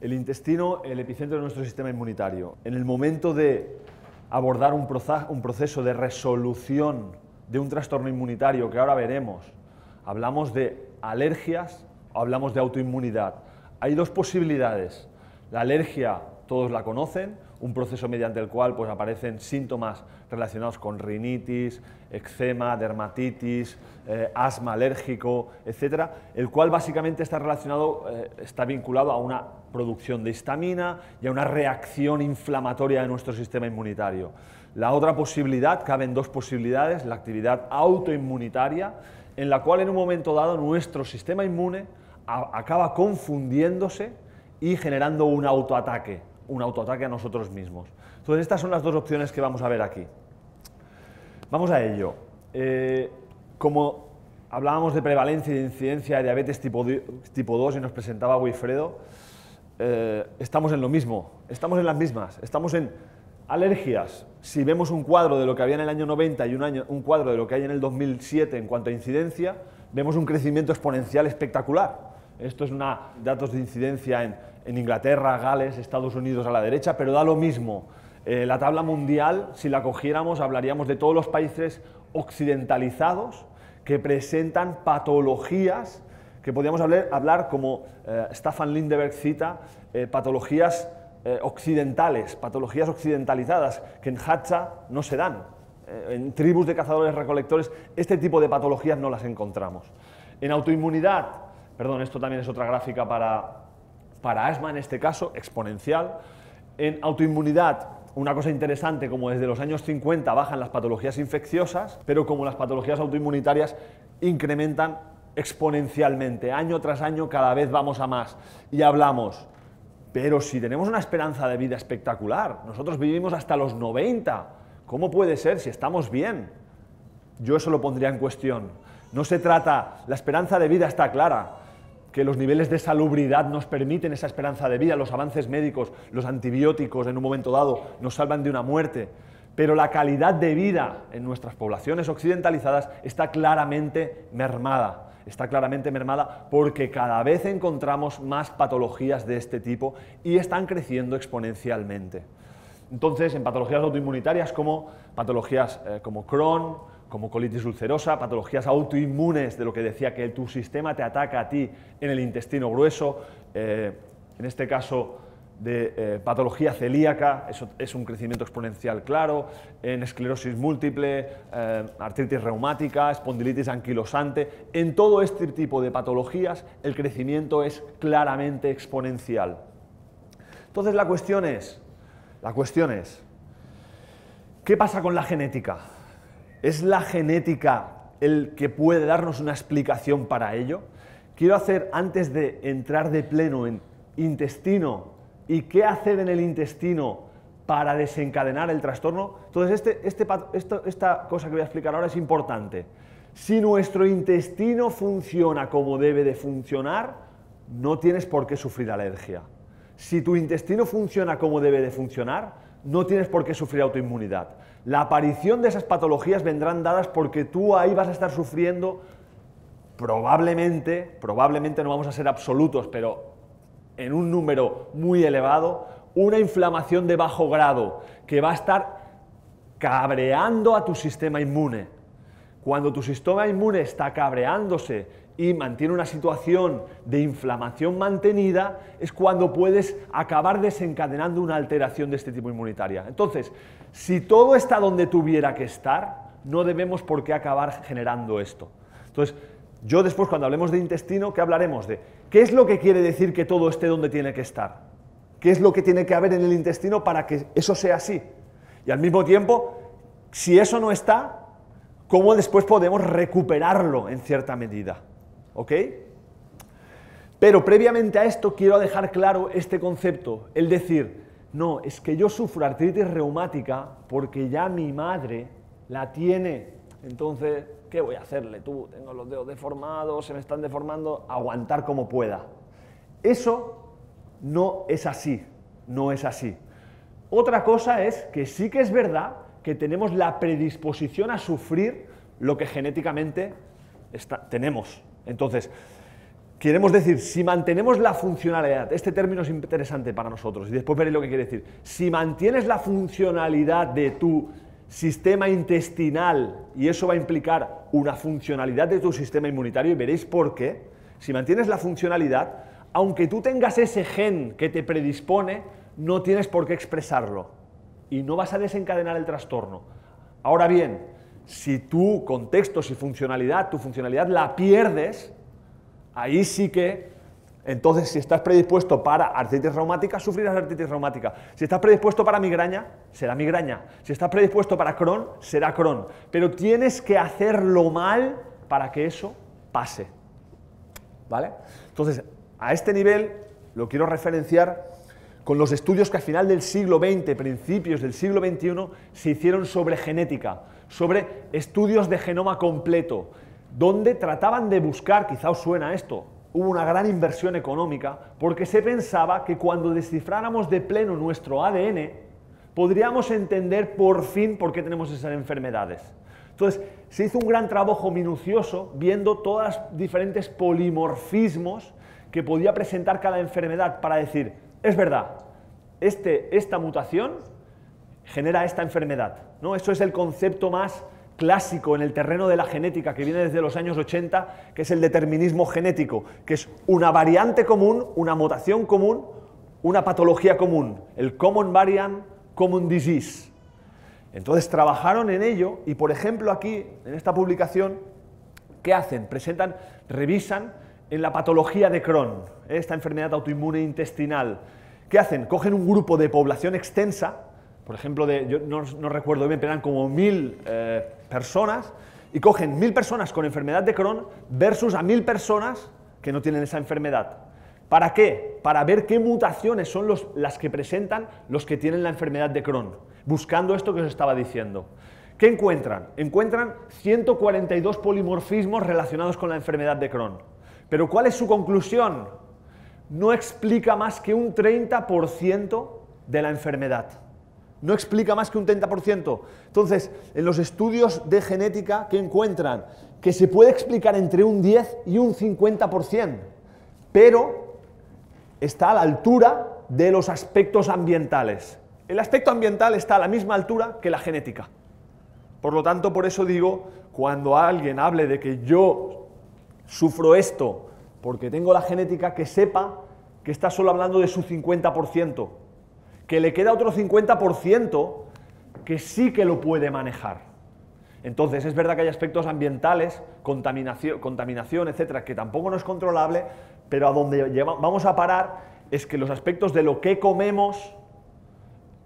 El intestino, el epicentro de nuestro sistema inmunitario. En el momento de abordar un, proceso de resolución de un trastorno inmunitario que ahora veremos, hablamos de alergias o hablamos de autoinmunidad. Hay dos posibilidades. La alergia, todos la conocen, un proceso mediante el cual pues, aparecen síntomas relacionados con rinitis, eczema, dermatitis, eh, asma alérgico, etcétera, el cual básicamente está relacionado, eh, está vinculado a una producción de histamina y a una reacción inflamatoria de nuestro sistema inmunitario. La otra posibilidad, caben dos posibilidades, la actividad autoinmunitaria, en la cual en un momento dado nuestro sistema inmune acaba confundiéndose y generando un autoataque, un autoataque a nosotros mismos. Entonces, estas son las dos opciones que vamos a ver aquí. Vamos a ello. Eh, como hablábamos de prevalencia y de incidencia de diabetes tipo, tipo 2 y nos presentaba Wilfredo, eh, estamos en lo mismo, estamos en las mismas, estamos en alergias. Si vemos un cuadro de lo que había en el año 90 y un, año, un cuadro de lo que hay en el 2007 en cuanto a incidencia, vemos un crecimiento exponencial espectacular. Esto es una, datos de incidencia en, en Inglaterra, Gales, Estados Unidos a la derecha, pero da lo mismo. Eh, la tabla mundial, si la cogiéramos, hablaríamos de todos los países occidentalizados que presentan patologías que podríamos hablar, hablar como eh, Staffan Lindeberg cita, eh, patologías occidentales, patologías occidentalizadas, que en Hacha no se dan. en tribus de cazadores-recolectores este tipo de patologías no las encontramos. En autoinmunidad, perdón, esto también es otra gráfica para, para asma en este caso, exponencial. En autoinmunidad, una cosa interesante, como desde los años 50 bajan las patologías infecciosas, pero como las patologías autoinmunitarias incrementan exponencialmente, año tras año cada vez vamos a más. Y hablamos, pero si tenemos una esperanza de vida espectacular, nosotros vivimos hasta los 90, ¿cómo puede ser si estamos bien? Yo eso lo pondría en cuestión. No se trata, la esperanza de vida está clara, que los niveles de salubridad nos permiten esa esperanza de vida, los avances médicos, los antibióticos en un momento dado nos salvan de una muerte, pero la calidad de vida en nuestras poblaciones occidentalizadas está claramente mermada. Está claramente mermada porque cada vez encontramos más patologías de este tipo y están creciendo exponencialmente. Entonces, en patologías autoinmunitarias como patologías eh, como Crohn, como colitis ulcerosa, patologías autoinmunes, de lo que decía que tu sistema te ataca a ti en el intestino grueso, eh, en este caso de eh, patología celíaca, eso es un crecimiento exponencial claro, en esclerosis múltiple, eh, artritis reumática, espondilitis anquilosante, en todo este tipo de patologías el crecimiento es claramente exponencial. Entonces la cuestión es, la cuestión es, ¿qué pasa con la genética? ¿Es la genética el que puede darnos una explicación para ello? Quiero hacer, antes de entrar de pleno en intestino y qué hacer en el intestino para desencadenar el trastorno, entonces este, este esta cosa que voy a explicar ahora es importante. Si nuestro intestino funciona como debe de funcionar, no tienes por qué sufrir alergia. Si tu intestino funciona como debe de funcionar, no tienes por qué sufrir autoinmunidad. La aparición de esas patologías vendrán dadas porque tú ahí vas a estar sufriendo probablemente, probablemente no vamos a ser absolutos, pero en un número muy elevado, una inflamación de bajo grado que va a estar cabreando a tu sistema inmune. Cuando tu sistema inmune está cabreándose y mantiene una situación de inflamación mantenida, es cuando puedes acabar desencadenando una alteración de este tipo inmunitaria. Entonces, si todo está donde tuviera que estar, no debemos por qué acabar generando esto. Entonces, yo después cuando hablemos de intestino, ¿qué hablaremos? De qué es lo que quiere decir que todo esté donde tiene que estar. ¿Qué es lo que tiene que haber en el intestino para que eso sea así? Y al mismo tiempo, si eso no está, ¿cómo después podemos recuperarlo en cierta medida? ¿Ok? Pero previamente a esto quiero dejar claro este concepto, el decir, no, es que yo sufro artritis reumática porque ya mi madre la tiene. Entonces, ¿qué voy a hacerle tú? Tengo los dedos deformados, se me están deformando, aguantar como pueda. Eso no es así, no es así. Otra cosa es que sí que es verdad que tenemos la predisposición a sufrir lo que genéticamente tenemos. Entonces, queremos decir, si mantenemos la funcionalidad, este término es interesante para nosotros y después veréis lo que quiere decir, si mantienes la funcionalidad de tu sistema intestinal y eso va a implicar una funcionalidad de tu sistema inmunitario y veréis por qué, si mantienes la funcionalidad, aunque tú tengas ese gen que te predispone, no tienes por qué expresarlo y no vas a desencadenar el trastorno. Ahora bien, si tu contexto, si funcionalidad, tu funcionalidad la pierdes, ahí sí que, entonces si estás predispuesto para artritis reumática, sufrirás artritis reumática. Si estás predispuesto para migraña, será migraña. Si estás predispuesto para Crohn, será Crohn. Pero tienes que hacerlo mal para que eso pase. ¿Vale? Entonces, a este nivel lo quiero referenciar con los estudios que a final del siglo XX, principios del siglo XXI, se hicieron sobre genética, sobre estudios de genoma completo, donde trataban de buscar, quizá os suena esto, hubo una gran inversión económica porque se pensaba que cuando descifráramos de pleno nuestro ADN, podríamos entender por fin por qué tenemos esas enfermedades. Entonces, se hizo un gran trabajo minucioso viendo todos los diferentes polimorfismos que podía presentar cada enfermedad para decir, es verdad, este, esta mutación genera esta enfermedad. ¿no? Eso es el concepto más clásico en el terreno de la genética que viene desde los años 80, que es el determinismo genético, que es una variante común, una mutación común, una patología común, el Common Variant Common Disease. Entonces trabajaron en ello y, por ejemplo, aquí, en esta publicación, ¿qué hacen? Presentan, revisan en la patología de Crohn, esta enfermedad autoinmune intestinal. ¿Qué hacen? Cogen un grupo de población extensa, por ejemplo, de, yo no, recuerdo bien, pero eran como mil eh, personas, y cogen mil personas con enfermedad de Crohn versus a mil personas que no tienen esa enfermedad. ¿Para qué? Para ver qué mutaciones son los, las que presentan los que tienen la enfermedad de Crohn, buscando esto que os estaba diciendo. ¿Qué encuentran? Encuentran 142 polimorfismos relacionados con la enfermedad de Crohn. Pero ¿cuál es su conclusión? No explica más que un 30% de la enfermedad. No explica más que un 30%. Entonces, en los estudios de genética, ¿qué encuentran? Que se puede explicar entre un 10 y un 50%, pero está a la altura de los aspectos ambientales. El aspecto ambiental está a la misma altura que la genética. Por lo tanto, por eso digo, cuando alguien hable de que yo sufro esto porque tengo la genética, que sepa que está solo hablando de su 50%, que le queda otro 50% que sí que lo puede manejar. Entonces, es verdad que hay aspectos ambientales, contaminación, contaminación etcétera, que tampoco no es controlable, pero a donde vamos a parar es que los aspectos de lo que comemos,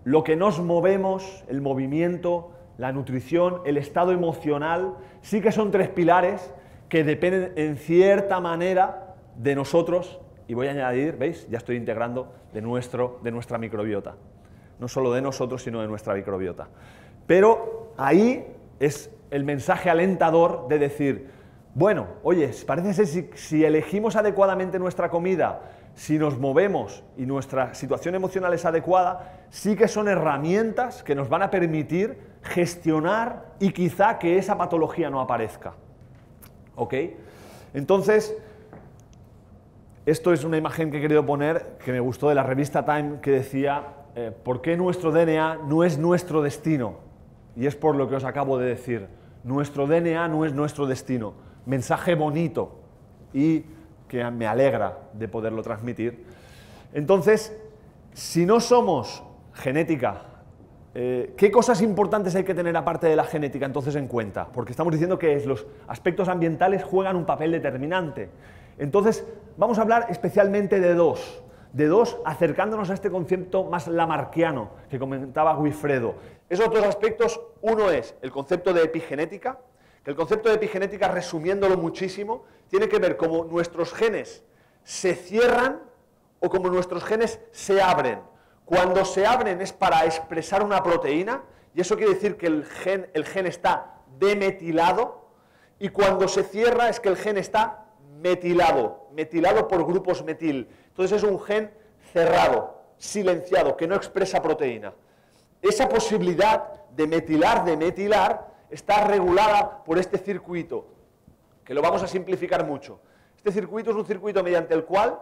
lo que nos movemos, el movimiento, la nutrición, el estado emocional, sí que son tres pilares que dependen en cierta manera de nosotros, y voy a añadir, ¿veis? Ya estoy integrando de, nuestro, de nuestra microbiota. No solo de nosotros, sino de nuestra microbiota. Pero ahí es el mensaje alentador de decir, bueno, oye, parece ser si, si elegimos adecuadamente nuestra comida, si nos movemos y nuestra situación emocional es adecuada, sí que son herramientas que nos van a permitir gestionar y quizá que esa patología no aparezca. ¿Ok? Entonces, esto es una imagen que he querido poner que me gustó de la revista Time que decía, eh, ¿por qué nuestro DNA no es nuestro destino? Y es por lo que os acabo de decir. Nuestro DNA no es nuestro destino. Mensaje bonito y que me alegra de poderlo transmitir. Entonces, si no somos genética, eh, ¿Qué cosas importantes hay que tener aparte de la genética entonces en cuenta? Porque estamos diciendo que los aspectos ambientales juegan un papel determinante. Entonces, vamos a hablar especialmente de dos, de dos acercándonos a este concepto más lamarquiano que comentaba Guifredo. Esos dos aspectos, uno es el concepto de epigenética, que el concepto de epigenética, resumiéndolo muchísimo, tiene que ver cómo nuestros genes se cierran o cómo nuestros genes se abren. Cuando se abren es para expresar una proteína, y eso quiere decir que el gen, el gen está demetilado, y cuando se cierra es que el gen está metilado, metilado por grupos metil. Entonces es un gen cerrado, silenciado, que no expresa proteína. Esa posibilidad de metilar, de metilar, está regulada por este circuito, que lo vamos a simplificar mucho. Este circuito es un circuito mediante el cual,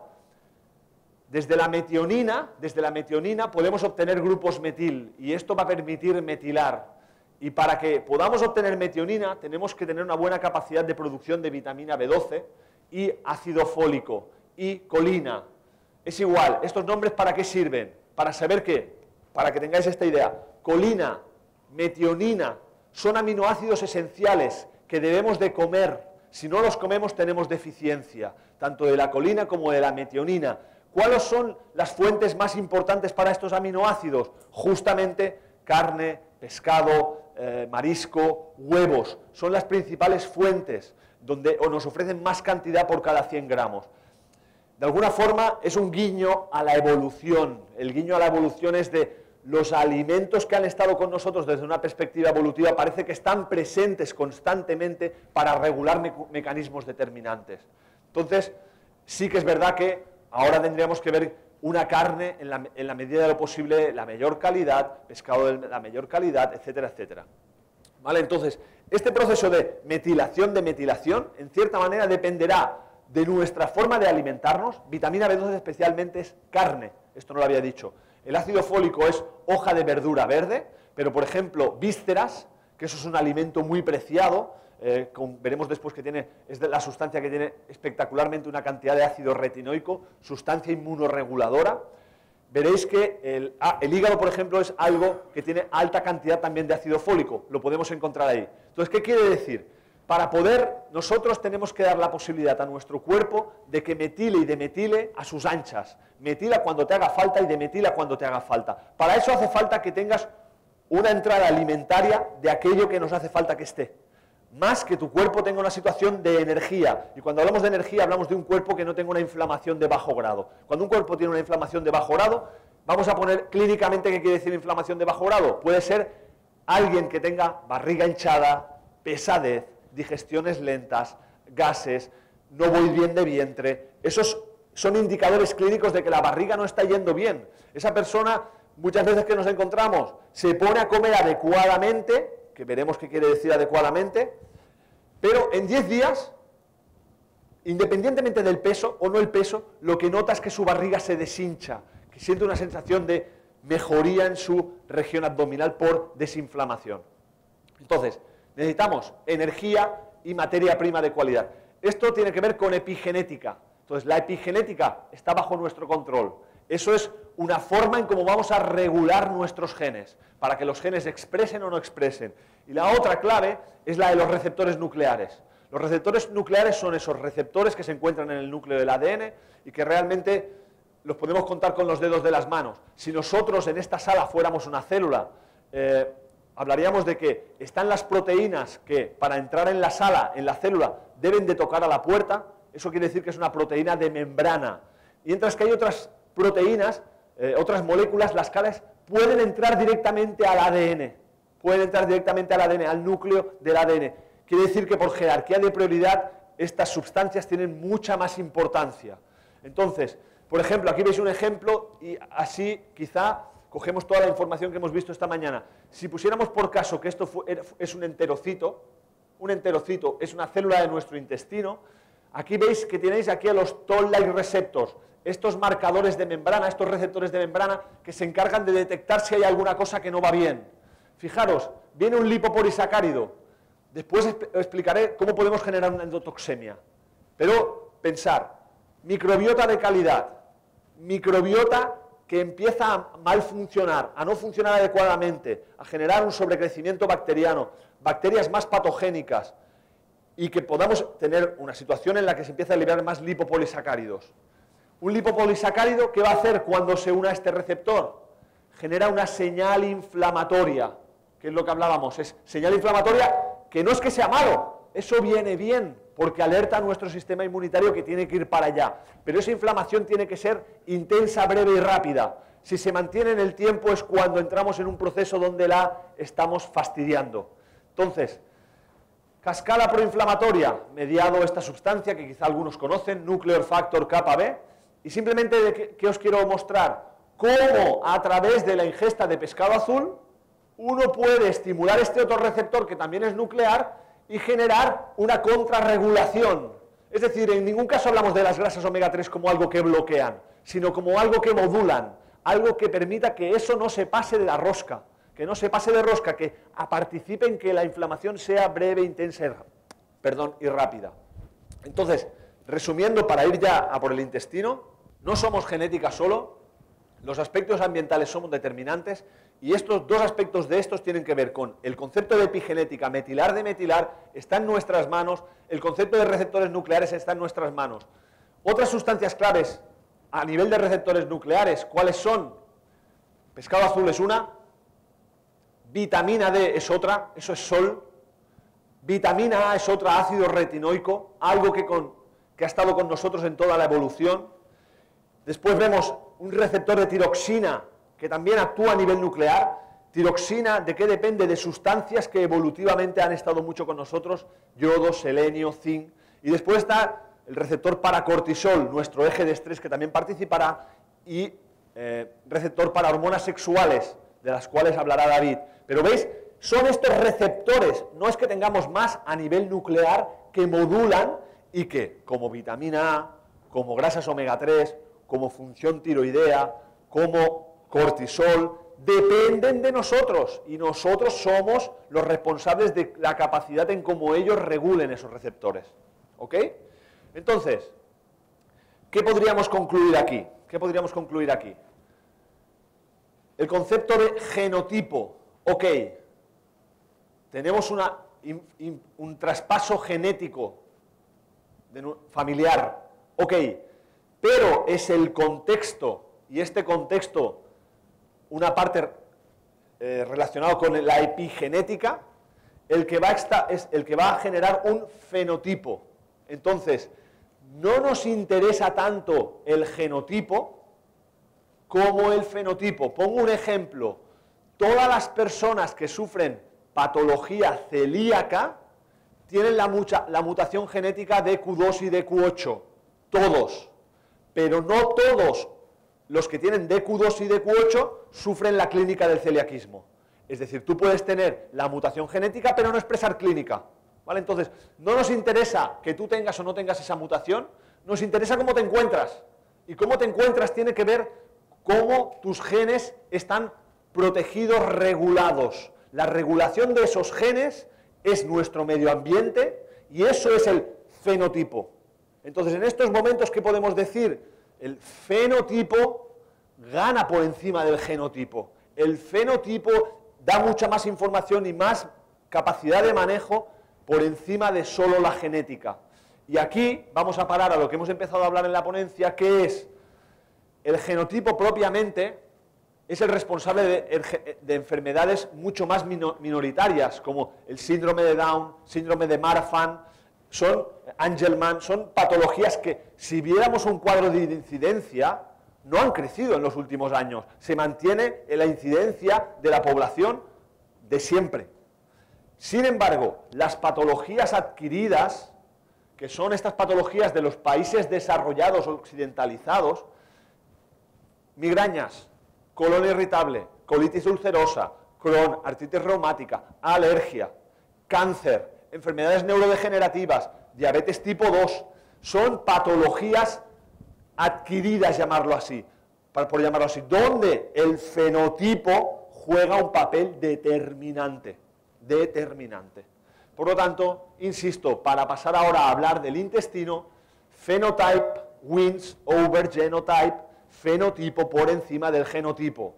desde la metionina, desde la metionina podemos obtener grupos metil y esto va a permitir metilar. Y para que podamos obtener metionina tenemos que tener una buena capacidad de producción de vitamina B12 y ácido fólico y colina. Es igual, ¿estos nombres para qué sirven? Para saber que, para que tengáis esta idea, colina, metionina, son aminoácidos esenciales que debemos de comer. Si no los comemos tenemos deficiencia, tanto de la colina como de la metionina. ¿Cuáles son las fuentes más importantes para estos aminoácidos? Justamente carne, pescado, eh, marisco, huevos. Son las principales fuentes donde nos ofrecen más cantidad por cada 100 gramos. De alguna forma es un guiño a la evolución. El guiño a la evolución es de los alimentos que han estado con nosotros desde una perspectiva evolutiva parece que están presentes constantemente para regular mecanismos determinantes. Entonces, sí que es verdad que ahora tendríamos que ver una carne en la, en la medida de lo posible, la mayor calidad, pescado de la mayor calidad, etcétera, etcétera. ¿Vale? Entonces, este proceso de metilación de metilación, en cierta manera, dependerá de nuestra forma de alimentarnos. Vitamina B12 especialmente es carne, esto no lo había dicho. El ácido fólico es hoja de verdura verde, pero por ejemplo, vísceras, que eso es un alimento muy preciado, eh, veremos después que tiene, es la sustancia que tiene espectacularmente una cantidad de ácido retinoico, sustancia inmunoreguladora. Veréis que ah, el, hígado, por ejemplo, es algo que tiene alta cantidad también de ácido fólico, lo podemos encontrar ahí. Entonces, ¿qué quiere decir? Para poder, nosotros tenemos que dar la posibilidad a nuestro cuerpo de que metile y demetile a sus anchas. Metila cuando te haga falta y demetila cuando te haga falta. Para eso hace falta que tengas una entrada alimentaria de aquello que nos hace falta que esté. Más que tu cuerpo tenga una situación de energía. Y cuando hablamos de energía hablamos de un cuerpo que no tenga una inflamación de bajo grado. Cuando un cuerpo tiene una inflamación de bajo grado, vamos a poner clínicamente qué quiere decir inflamación de bajo grado. Puede ser alguien que tenga barriga hinchada, pesadez, digestiones lentas, gases, no voy bien de vientre. Esos son indicadores clínicos de que la barriga no está yendo bien. Esa persona, muchas veces que nos encontramos, se pone a comer adecuadamente, que veremos qué quiere decir adecuadamente, pero en 10 días, independientemente del peso o no el peso, lo que nota es que su barriga se deshincha, que siente una sensación de mejoría en su región abdominal por desinflamación. Entonces, necesitamos energía y materia prima de cualidad. Esto tiene que ver con epigenética. Entonces, la epigenética está bajo nuestro control. Eso es una forma en cómo vamos a regular nuestros genes, para que los genes expresen o no expresen. Y la otra clave es la de los receptores nucleares. Los receptores nucleares son esos receptores que se encuentran en el núcleo del ADN y que realmente los podemos contar con los dedos de las manos. Si nosotros en esta sala fuéramos una célula, eh, hablaríamos de que están las proteínas que para entrar en la sala, en la célula, deben de tocar a la puerta, eso quiere decir que es una proteína de membrana. Mientras que hay otras proteínas, eh, otras moléculas, las cuales pueden entrar directamente al ADN, pueden entrar directamente al ADN, al núcleo del ADN. Quiere decir que por jerarquía de prioridad estas sustancias tienen mucha más importancia. Entonces, por ejemplo, aquí veis un ejemplo y así quizá cogemos toda la información que hemos visto esta mañana. Si pusiéramos por caso que esto es un enterocito, un enterocito es una célula de nuestro intestino, aquí veis que tenéis aquí a los toll-like receptors, estos marcadores de membrana, estos receptores de membrana que se encargan de detectar si hay alguna cosa que no va bien. Fijaros, viene un lipopolisacárido. Después explicaré cómo podemos generar una endotoxemia. Pero pensar, microbiota de calidad, microbiota que empieza a mal funcionar, a no funcionar adecuadamente, a generar un sobrecrecimiento bacteriano, bacterias más patogénicas y que podamos tener una situación en la que se empieza a liberar más lipopolisacáridos. Un lipopolisacárido, ¿qué va a hacer cuando se una a este receptor? Genera una señal inflamatoria, que es lo que hablábamos, es señal inflamatoria que no es que sea malo, eso viene bien, porque alerta a nuestro sistema inmunitario que tiene que ir para allá. Pero esa inflamación tiene que ser intensa, breve y rápida. Si se mantiene en el tiempo es cuando entramos en un proceso donde la estamos fastidiando. Entonces, cascada proinflamatoria, mediado esta sustancia que quizá algunos conocen, nuclear factor kappa B, y simplemente que os quiero mostrar cómo a través de la ingesta de pescado azul uno puede estimular este otro receptor que también es nuclear y generar una contrarregulación. Es decir, en ningún caso hablamos de las grasas omega 3 como algo que bloquean, sino como algo que modulan, algo que permita que eso no se pase de la rosca, que no se pase de rosca, que participe en que la inflamación sea breve, intensa perdón, y rápida. Entonces, resumiendo, para ir ya a por el intestino, no somos genética solo, los aspectos ambientales somos determinantes y estos dos aspectos de estos tienen que ver con el concepto de epigenética, metilar de metilar, está en nuestras manos, el concepto de receptores nucleares está en nuestras manos. Otras sustancias claves a nivel de receptores nucleares, ¿cuáles son? Pescado azul es una, vitamina D es otra, eso es sol, vitamina A es otra, ácido retinoico, algo que, que ha estado con nosotros en toda la evolución. Después vemos un receptor de tiroxina que también actúa a nivel nuclear. Tiroxina, ¿de qué depende? De sustancias que evolutivamente han estado mucho con nosotros, yodo, selenio, zinc. Y después está el receptor para cortisol, nuestro eje de estrés que también participará, y eh, receptor para hormonas sexuales, de las cuales hablará David. Pero veis, son estos receptores, no es que tengamos más a nivel nuclear que modulan y que, como vitamina A, como grasas omega 3, como función tiroidea, como cortisol, dependen de nosotros y nosotros somos los responsables de la capacidad en cómo ellos regulen esos receptores. ¿Ok? Entonces, ¿qué podríamos concluir aquí? ¿Qué podríamos concluir aquí? El concepto de genotipo. Ok, tenemos un traspaso genético familiar. Ok, pero es el contexto, y este contexto, una parte eh, relacionada con la epigenética, el que, va a generar un fenotipo. Entonces, no nos interesa tanto el genotipo como el fenotipo. Pongo un ejemplo. Todas las personas que sufren patología celíaca tienen la, la mutación genética de Q2 y de Q8. Todos pero no todos los que tienen DQ2 y DQ8 sufren la clínica del celiaquismo. Es decir, tú puedes tener la mutación genética, pero no expresar clínica. ¿Vale? Entonces, no nos interesa que tú tengas o no tengas esa mutación, nos interesa cómo te encuentras. Y cómo te encuentras tiene que ver cómo tus genes están protegidos, regulados. La regulación de esos genes es nuestro medio ambiente y eso es el fenotipo. Entonces, en estos momentos, ¿qué podemos decir? El fenotipo gana por encima del genotipo. El fenotipo da mucha más información y más capacidad de manejo por encima de solo la genética. Y aquí vamos a parar a lo que hemos empezado a hablar en la ponencia, que es el genotipo propiamente es el responsable de, de enfermedades mucho más minoritarias, como el síndrome de Down, síndrome de Marfan, son, Angelman, son patologías que si viéramos un cuadro de incidencia, no han crecido en los últimos años. Se mantiene en la incidencia de la población de siempre. Sin embargo, las patologías adquiridas, que son estas patologías de los países desarrollados occidentalizados, migrañas, colon irritable, colitis ulcerosa, Crohn, artritis reumática, alergia, cáncer, enfermedades neurodegenerativas, diabetes tipo 2, son patologías adquiridas, llamarlo así, por llamarlo así, donde el fenotipo juega un papel determinante, determinante. Por lo tanto, insisto, para pasar ahora a hablar del intestino, phenotype wins over genotype, fenotipo por encima del genotipo.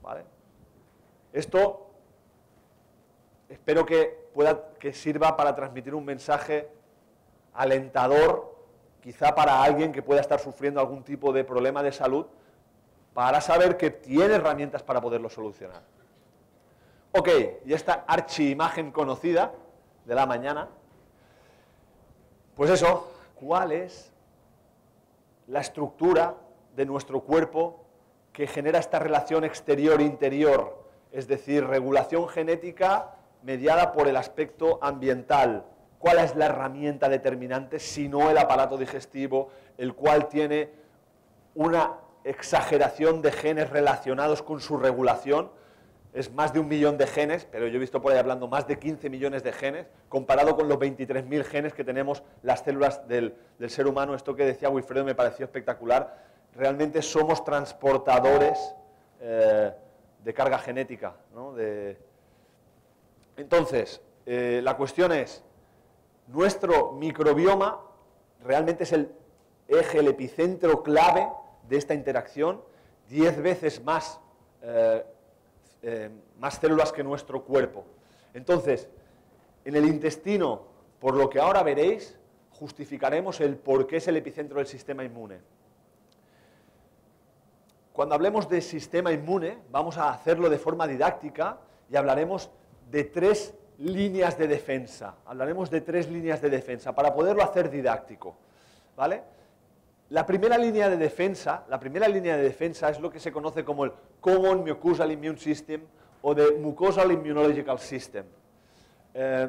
¿Vale? Esto espero que pueda, que sirva para transmitir un mensaje alentador, quizá para alguien que pueda estar sufriendo algún tipo de problema de salud, para saber que tiene herramientas para poderlo solucionar. Ok, y esta archi-imagen conocida de la mañana, pues eso, ¿cuál es la estructura de nuestro cuerpo que genera esta relación exterior-interior? Es decir, regulación genética mediada por el aspecto ambiental. ¿Cuál es la herramienta determinante si no el aparato digestivo, el cual tiene una exageración de genes relacionados con su regulación? es más de un millón de genes, pero yo he visto por ahí hablando más de 15 millones de genes, comparado con los 23.000 genes que tenemos las células del, ser humano. Esto que decía Wilfredo me pareció espectacular. Realmente somos transportadores eh, de carga genética. Entonces, eh, la cuestión es, nuestro microbioma realmente es el eje, el epicentro clave de esta interacción, 10 veces más eh, eh, más células que nuestro cuerpo. Entonces, en el intestino, por lo que ahora veréis, justificaremos el por qué es el epicentro del sistema inmune. Cuando hablemos de sistema inmune, vamos a hacerlo de forma didáctica y hablaremos de tres líneas de defensa. Hablaremos de tres líneas de defensa para poderlo hacer didáctico. ¿Vale? La primera línea de defensa, la primera línea de defensa es lo que se conoce como el Common Mucosal Immune System o de Mucosal Immunological System. Eh,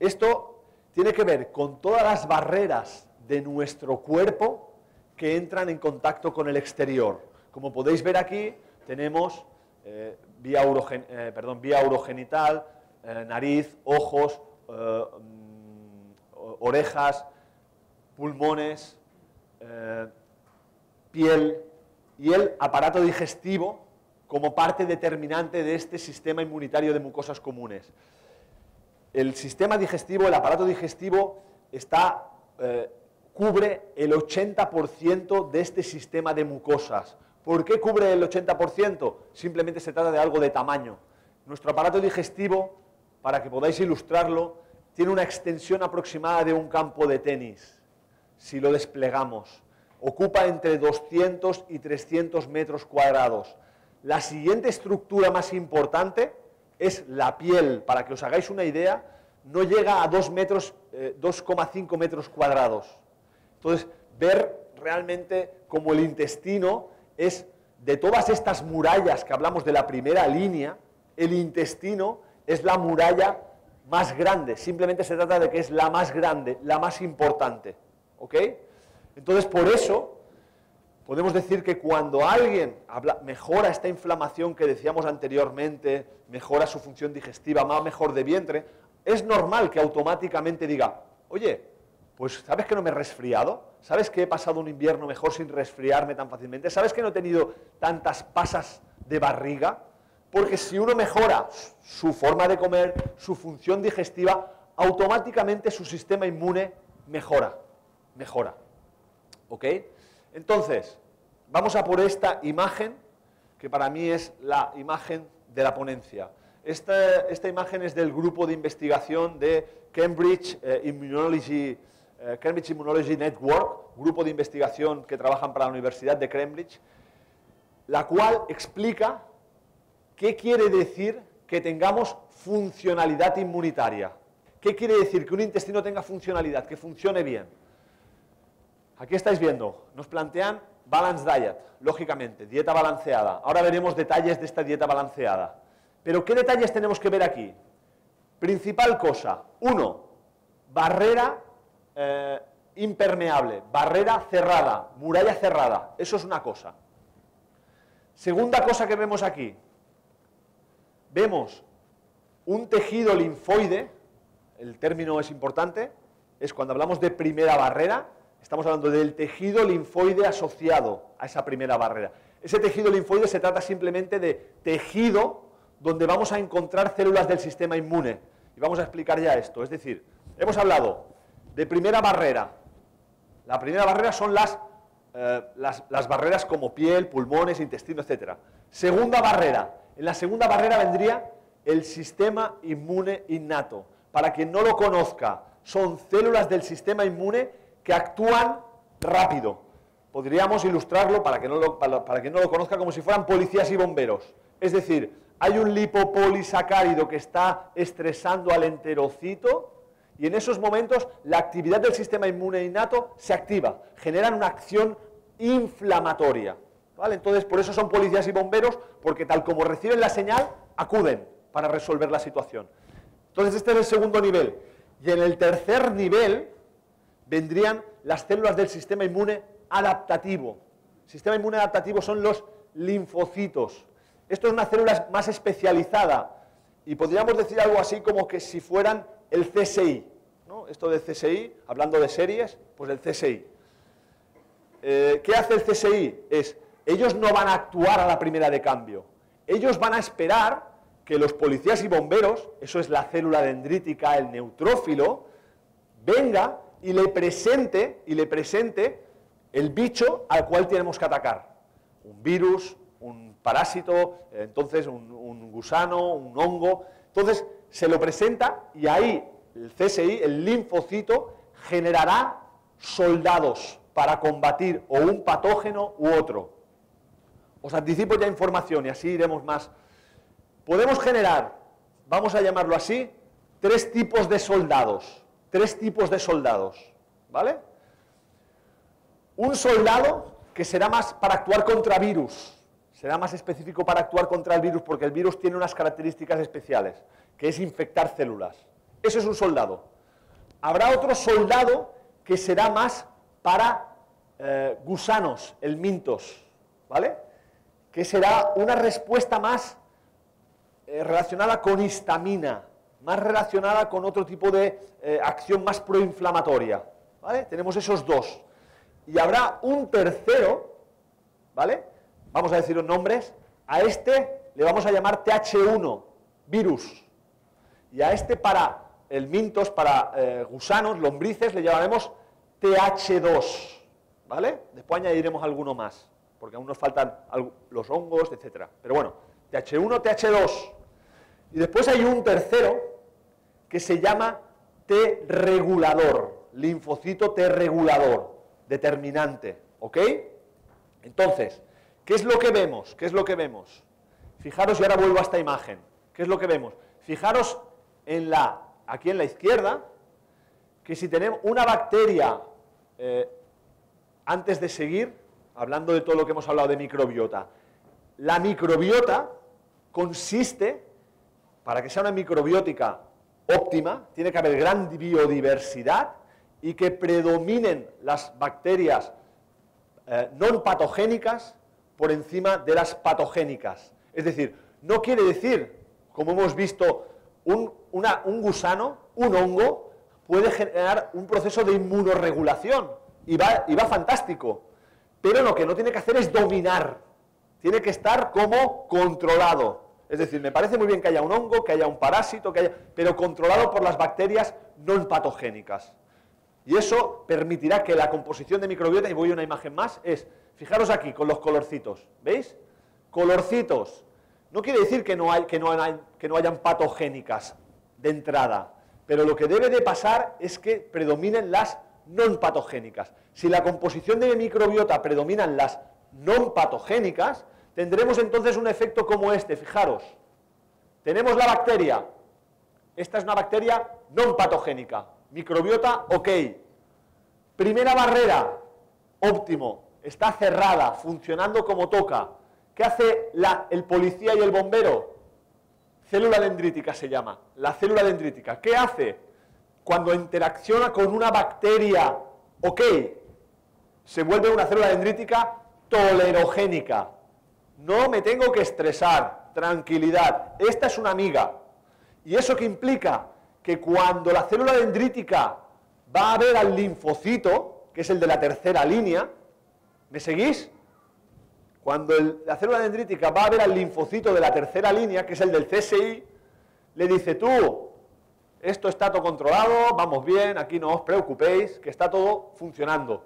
esto tiene que ver con todas las barreras de nuestro cuerpo que entran en contacto con el exterior. Como podéis ver aquí, tenemos eh, vía, eh, vía urogenital, nariz, ojos, mm, orejas, pulmones, eh, piel y el aparato digestivo como parte determinante de este sistema inmunitario de mucosas comunes. El sistema digestivo, el aparato digestivo, está, eh, cubre el 80% de este sistema de mucosas. ¿Por qué cubre el 80%? Simplemente se trata de algo de tamaño. Nuestro aparato digestivo, para que podáis ilustrarlo, tiene una extensión aproximada de un campo de tenis si lo desplegamos. Ocupa entre 200 y 300 metros cuadrados. La siguiente estructura más importante es la piel. Para que os hagáis una idea, no llega a 2 metros, 2,5 eh, metros cuadrados. Entonces, ver realmente cómo el intestino es de todas estas murallas que hablamos de la primera línea, el intestino es la muralla más grande. Simplemente se trata de que es la más grande, la más importante. ¿Ok? Entonces, por eso, podemos decir que cuando alguien mejora esta inflamación que decíamos anteriormente, mejora su función digestiva, más mejor de vientre, es normal que automáticamente diga, oye, pues ¿sabes que no me he resfriado? ¿Sabes que he pasado un invierno mejor sin resfriarme tan fácilmente? ¿Sabes que no he tenido tantas pasas de barriga? Porque si uno mejora su forma de comer, su función digestiva, automáticamente su sistema inmune mejora mejora. ¿Ok? Entonces, vamos a por esta imagen, que para mí es la imagen de la ponencia. Esta, imagen es del grupo de investigación de Cambridge, eh, Immunology, eh, Cambridge Immunology Network, grupo de investigación que trabajan para la Universidad de Cambridge, la cual explica qué quiere decir que tengamos funcionalidad inmunitaria. ¿Qué quiere decir que un intestino tenga funcionalidad, que funcione bien? Aquí estáis viendo, nos plantean balance diet, lógicamente, dieta balanceada. Ahora veremos detalles de esta dieta balanceada. Pero ¿qué detalles tenemos que ver aquí? Principal cosa, uno, barrera eh, impermeable, barrera cerrada, muralla cerrada, eso es una cosa. Segunda cosa que vemos aquí, vemos un tejido linfoide, el término es importante, es cuando hablamos de primera barrera, Estamos hablando del tejido linfoide asociado a esa primera barrera. Ese tejido linfoide se trata simplemente de tejido donde vamos a encontrar células del sistema inmune. Y vamos a explicar ya esto. Es decir, hemos hablado de primera barrera. La primera barrera son las, eh, las, barreras como piel, pulmones, intestino, etc. Segunda barrera. En la segunda barrera vendría el sistema inmune innato. Para quien no lo conozca, son células del sistema inmune que actúan rápido. Podríamos ilustrarlo para que, no lo, para, que no lo conozca como si fueran policías y bomberos. Es decir, hay un lipopolisacárido que está estresando al enterocito y en esos momentos la actividad del sistema inmune innato se activa, generan una acción inflamatoria. ¿vale? Entonces, por eso son policías y bomberos, porque tal como reciben la señal, acuden para resolver la situación. Entonces, este es el segundo nivel. Y en el tercer nivel, vendrían las células del sistema inmune adaptativo. El sistema inmune adaptativo son los linfocitos. Esto es una célula más especializada y podríamos decir algo así como que si fueran el CSI. ¿no? Esto del CSI, hablando de series, pues el CSI. Eh, ¿Qué hace el CSI? Es, ellos no van a actuar a la primera de cambio. Ellos van a esperar que los policías y bomberos, eso es la célula dendrítica, el neutrófilo, venga y le presente, y le presente el bicho al cual tenemos que atacar. Un virus, un parásito, entonces un, gusano, un hongo. Entonces se lo presenta y ahí el CSI, el linfocito, generará soldados para combatir o un patógeno u otro. Os anticipo ya información y así iremos más. Podemos generar, vamos a llamarlo así, tres tipos de soldados. Tres tipos de soldados. ¿Vale? Un soldado que será más para actuar contra virus, será más específico para actuar contra el virus porque el virus tiene unas características especiales, que es infectar células. Eso es un soldado. Habrá otro soldado que será más para eh, gusanos, el mintos, ¿vale? Que será una respuesta más eh, relacionada con histamina, más relacionada con otro tipo de eh, acción más proinflamatoria, ¿vale? Tenemos esos dos. Y habrá un tercero, ¿vale? Vamos a decir los nombres. A este le vamos a llamar TH1, virus. Y a este para el mintos, para gusanos, lombrices, le llamaremos TH2, ¿vale? Después añadiremos alguno más, porque aún nos faltan los hongos, etc. Pero bueno, TH1, TH2. Y después hay un tercero que se llama T regulador, linfocito T regulador determinante. ¿Ok? Entonces, ¿qué es lo que vemos? ¿Qué es lo que vemos? Fijaros, y ahora vuelvo a esta imagen. ¿Qué es lo que vemos? Fijaros en la, aquí en la izquierda, que si tenemos una bacteria, eh, antes de seguir, hablando de todo lo que hemos hablado de microbiota, la microbiota consiste, para que sea una microbiótica óptima, tiene que haber gran biodiversidad y que predominen las bacterias eh, no patogénicas por encima de las patogénicas. Es decir, no quiere decir, como hemos visto, un, gusano, un hongo, puede generar un proceso de inmunoregulación y va, fantástico. Pero lo que no tiene que hacer es dominar, tiene que estar como controlado. Es decir, me parece muy bien que haya un hongo, que haya un parásito, que haya, pero controlado por las bacterias no patogénicas. Y eso permitirá que la composición de microbiota, y voy a una imagen más, es, fijaros aquí con los colorcitos, ¿veis? Colorcitos. No quiere decir que no, hay, que no, que no hayan patogénicas de entrada, pero lo que debe de pasar es que predominen las no patogénicas. Si la composición de microbiota predominan las no patogénicas, tendremos entonces un efecto como este, fijaros. Tenemos la bacteria. Esta es una bacteria no patogénica. Microbiota, ok. Primera barrera, óptimo. Está cerrada, funcionando como toca. ¿Qué hace el policía y el bombero? Célula dendrítica se llama, la célula dendrítica. ¿Qué hace? Cuando interacciona con una bacteria, ok, se vuelve una célula dendrítica tolerogénica. No me tengo que estresar, tranquilidad. Esta es una amiga. ¿Y eso qué implica? que cuando la célula dendrítica va a ver al linfocito, que es el de la tercera línea, ¿me seguís? Cuando la célula dendrítica va a ver al linfocito de la tercera línea, que es el del CSI, le dice, tú, esto está todo controlado, vamos bien, aquí no os preocupéis, que está todo funcionando.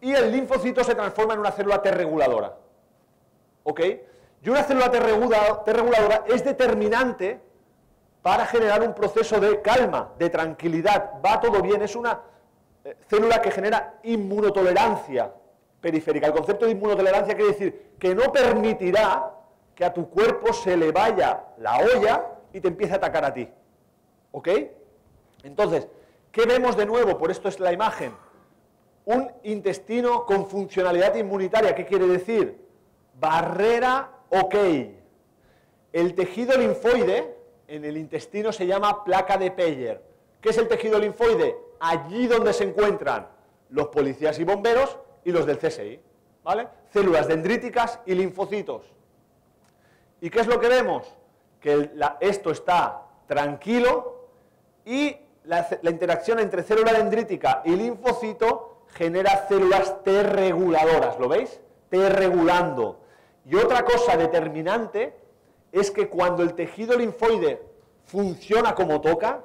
Y el linfocito se transforma en una célula T reguladora. ¿Ok? Y una célula T reguladora es determinante para generar un proceso de calma, de tranquilidad. Va todo bien, es una eh, célula que genera inmunotolerancia periférica. El concepto de inmunotolerancia quiere decir que no permitirá que a tu cuerpo se le vaya la olla y te empiece a atacar a ti. ¿Ok? Entonces, ¿qué vemos de nuevo? Por esto es la imagen. Un intestino con funcionalidad inmunitaria. ¿Qué quiere decir? Barrera ok. El tejido linfoide, en el intestino se llama placa de Peyer. ¿Qué es el tejido linfoide? Allí donde se encuentran los policías y bomberos y los del CSI, ¿vale? Células dendríticas y linfocitos. ¿Y qué es lo que vemos? Que esto está tranquilo y la, interacción entre célula dendrítica y linfocito genera células T reguladoras, ¿lo veis? T regulando. Y otra cosa determinante es que cuando el tejido linfoide funciona como toca,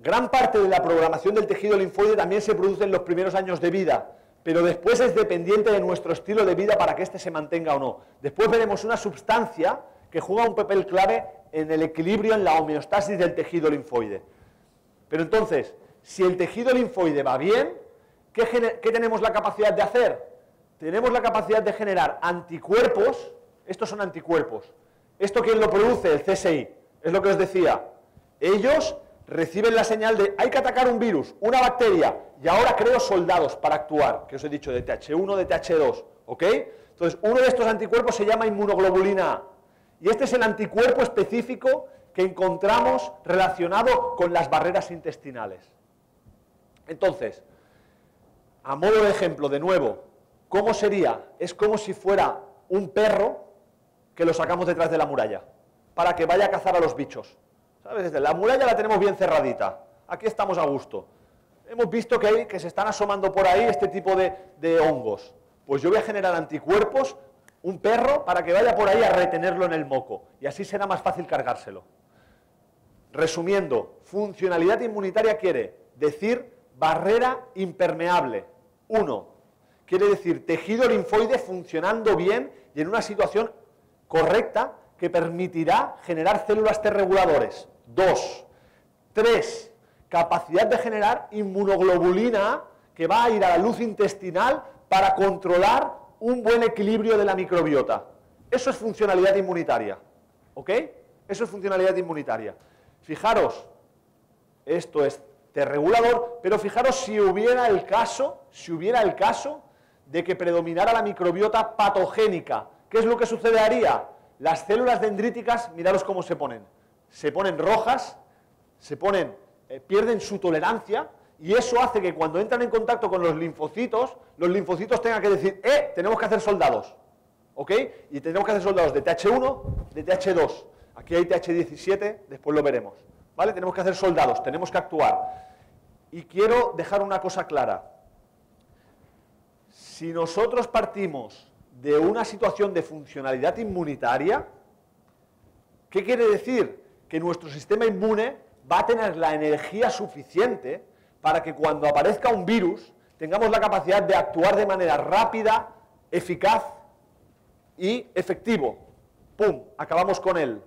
gran parte de la programación del tejido linfoide también se produce en los primeros años de vida, pero después es dependiente de nuestro estilo de vida para que éste se mantenga o no. Después veremos una sustancia que juega un papel clave en el equilibrio, en la homeostasis del tejido linfoide. Pero entonces, si el tejido linfoide va bien, ¿qué, tenemos la capacidad de hacer? Tenemos la capacidad de generar anticuerpos, estos son anticuerpos. ¿Esto quién lo produce? El CSI. Es lo que os decía. Ellos reciben la señal de hay que atacar un virus, una bacteria, y ahora creo soldados para actuar, que os he dicho de TH1, de TH2, ¿ok? Entonces, uno de estos anticuerpos se llama inmunoglobulina A, y este es el anticuerpo específico que encontramos relacionado con las barreras intestinales. Entonces, a modo de ejemplo, de nuevo, ¿cómo sería? Es como si fuera un perro que lo sacamos detrás de la muralla, para que vaya a cazar a los bichos. ¿Sabes? La muralla la tenemos bien cerradita, aquí estamos a gusto. Hemos visto que, hay, que se están asomando por ahí este tipo de, de hongos. Pues yo voy a generar anticuerpos, un perro, para que vaya por ahí a retenerlo en el moco, y así será más fácil cargárselo. Resumiendo, funcionalidad inmunitaria quiere decir barrera impermeable. Uno, quiere decir tejido linfoide funcionando bien y en una situación correcta que permitirá generar células T reguladores. Dos, tres, capacidad de generar inmunoglobulina que va a ir a la luz intestinal para controlar un buen equilibrio de la microbiota. Eso es funcionalidad inmunitaria. ¿Ok? Eso es funcionalidad inmunitaria. Fijaros, esto es T regulador, pero fijaros si hubiera el caso, si hubiera el caso de que predominara la microbiota patogénica, ¿qué es lo que sucedería? Las células dendríticas, miraros cómo se ponen. Se ponen rojas, se ponen, eh, pierden su tolerancia y eso hace que cuando entran en contacto con los linfocitos, los linfocitos tengan que decir, eh, tenemos que hacer soldados. ¿Ok? Y tenemos que hacer soldados de TH1, de TH2. Aquí hay TH17, después lo veremos. ¿Vale? Tenemos que hacer soldados, tenemos que actuar. Y quiero dejar una cosa clara. Si nosotros partimos de una situación de funcionalidad inmunitaria, ¿qué quiere decir? Que nuestro sistema inmune va a tener la energía suficiente para que cuando aparezca un virus tengamos la capacidad de actuar de manera rápida, eficaz y efectivo. ¡Pum! Acabamos con él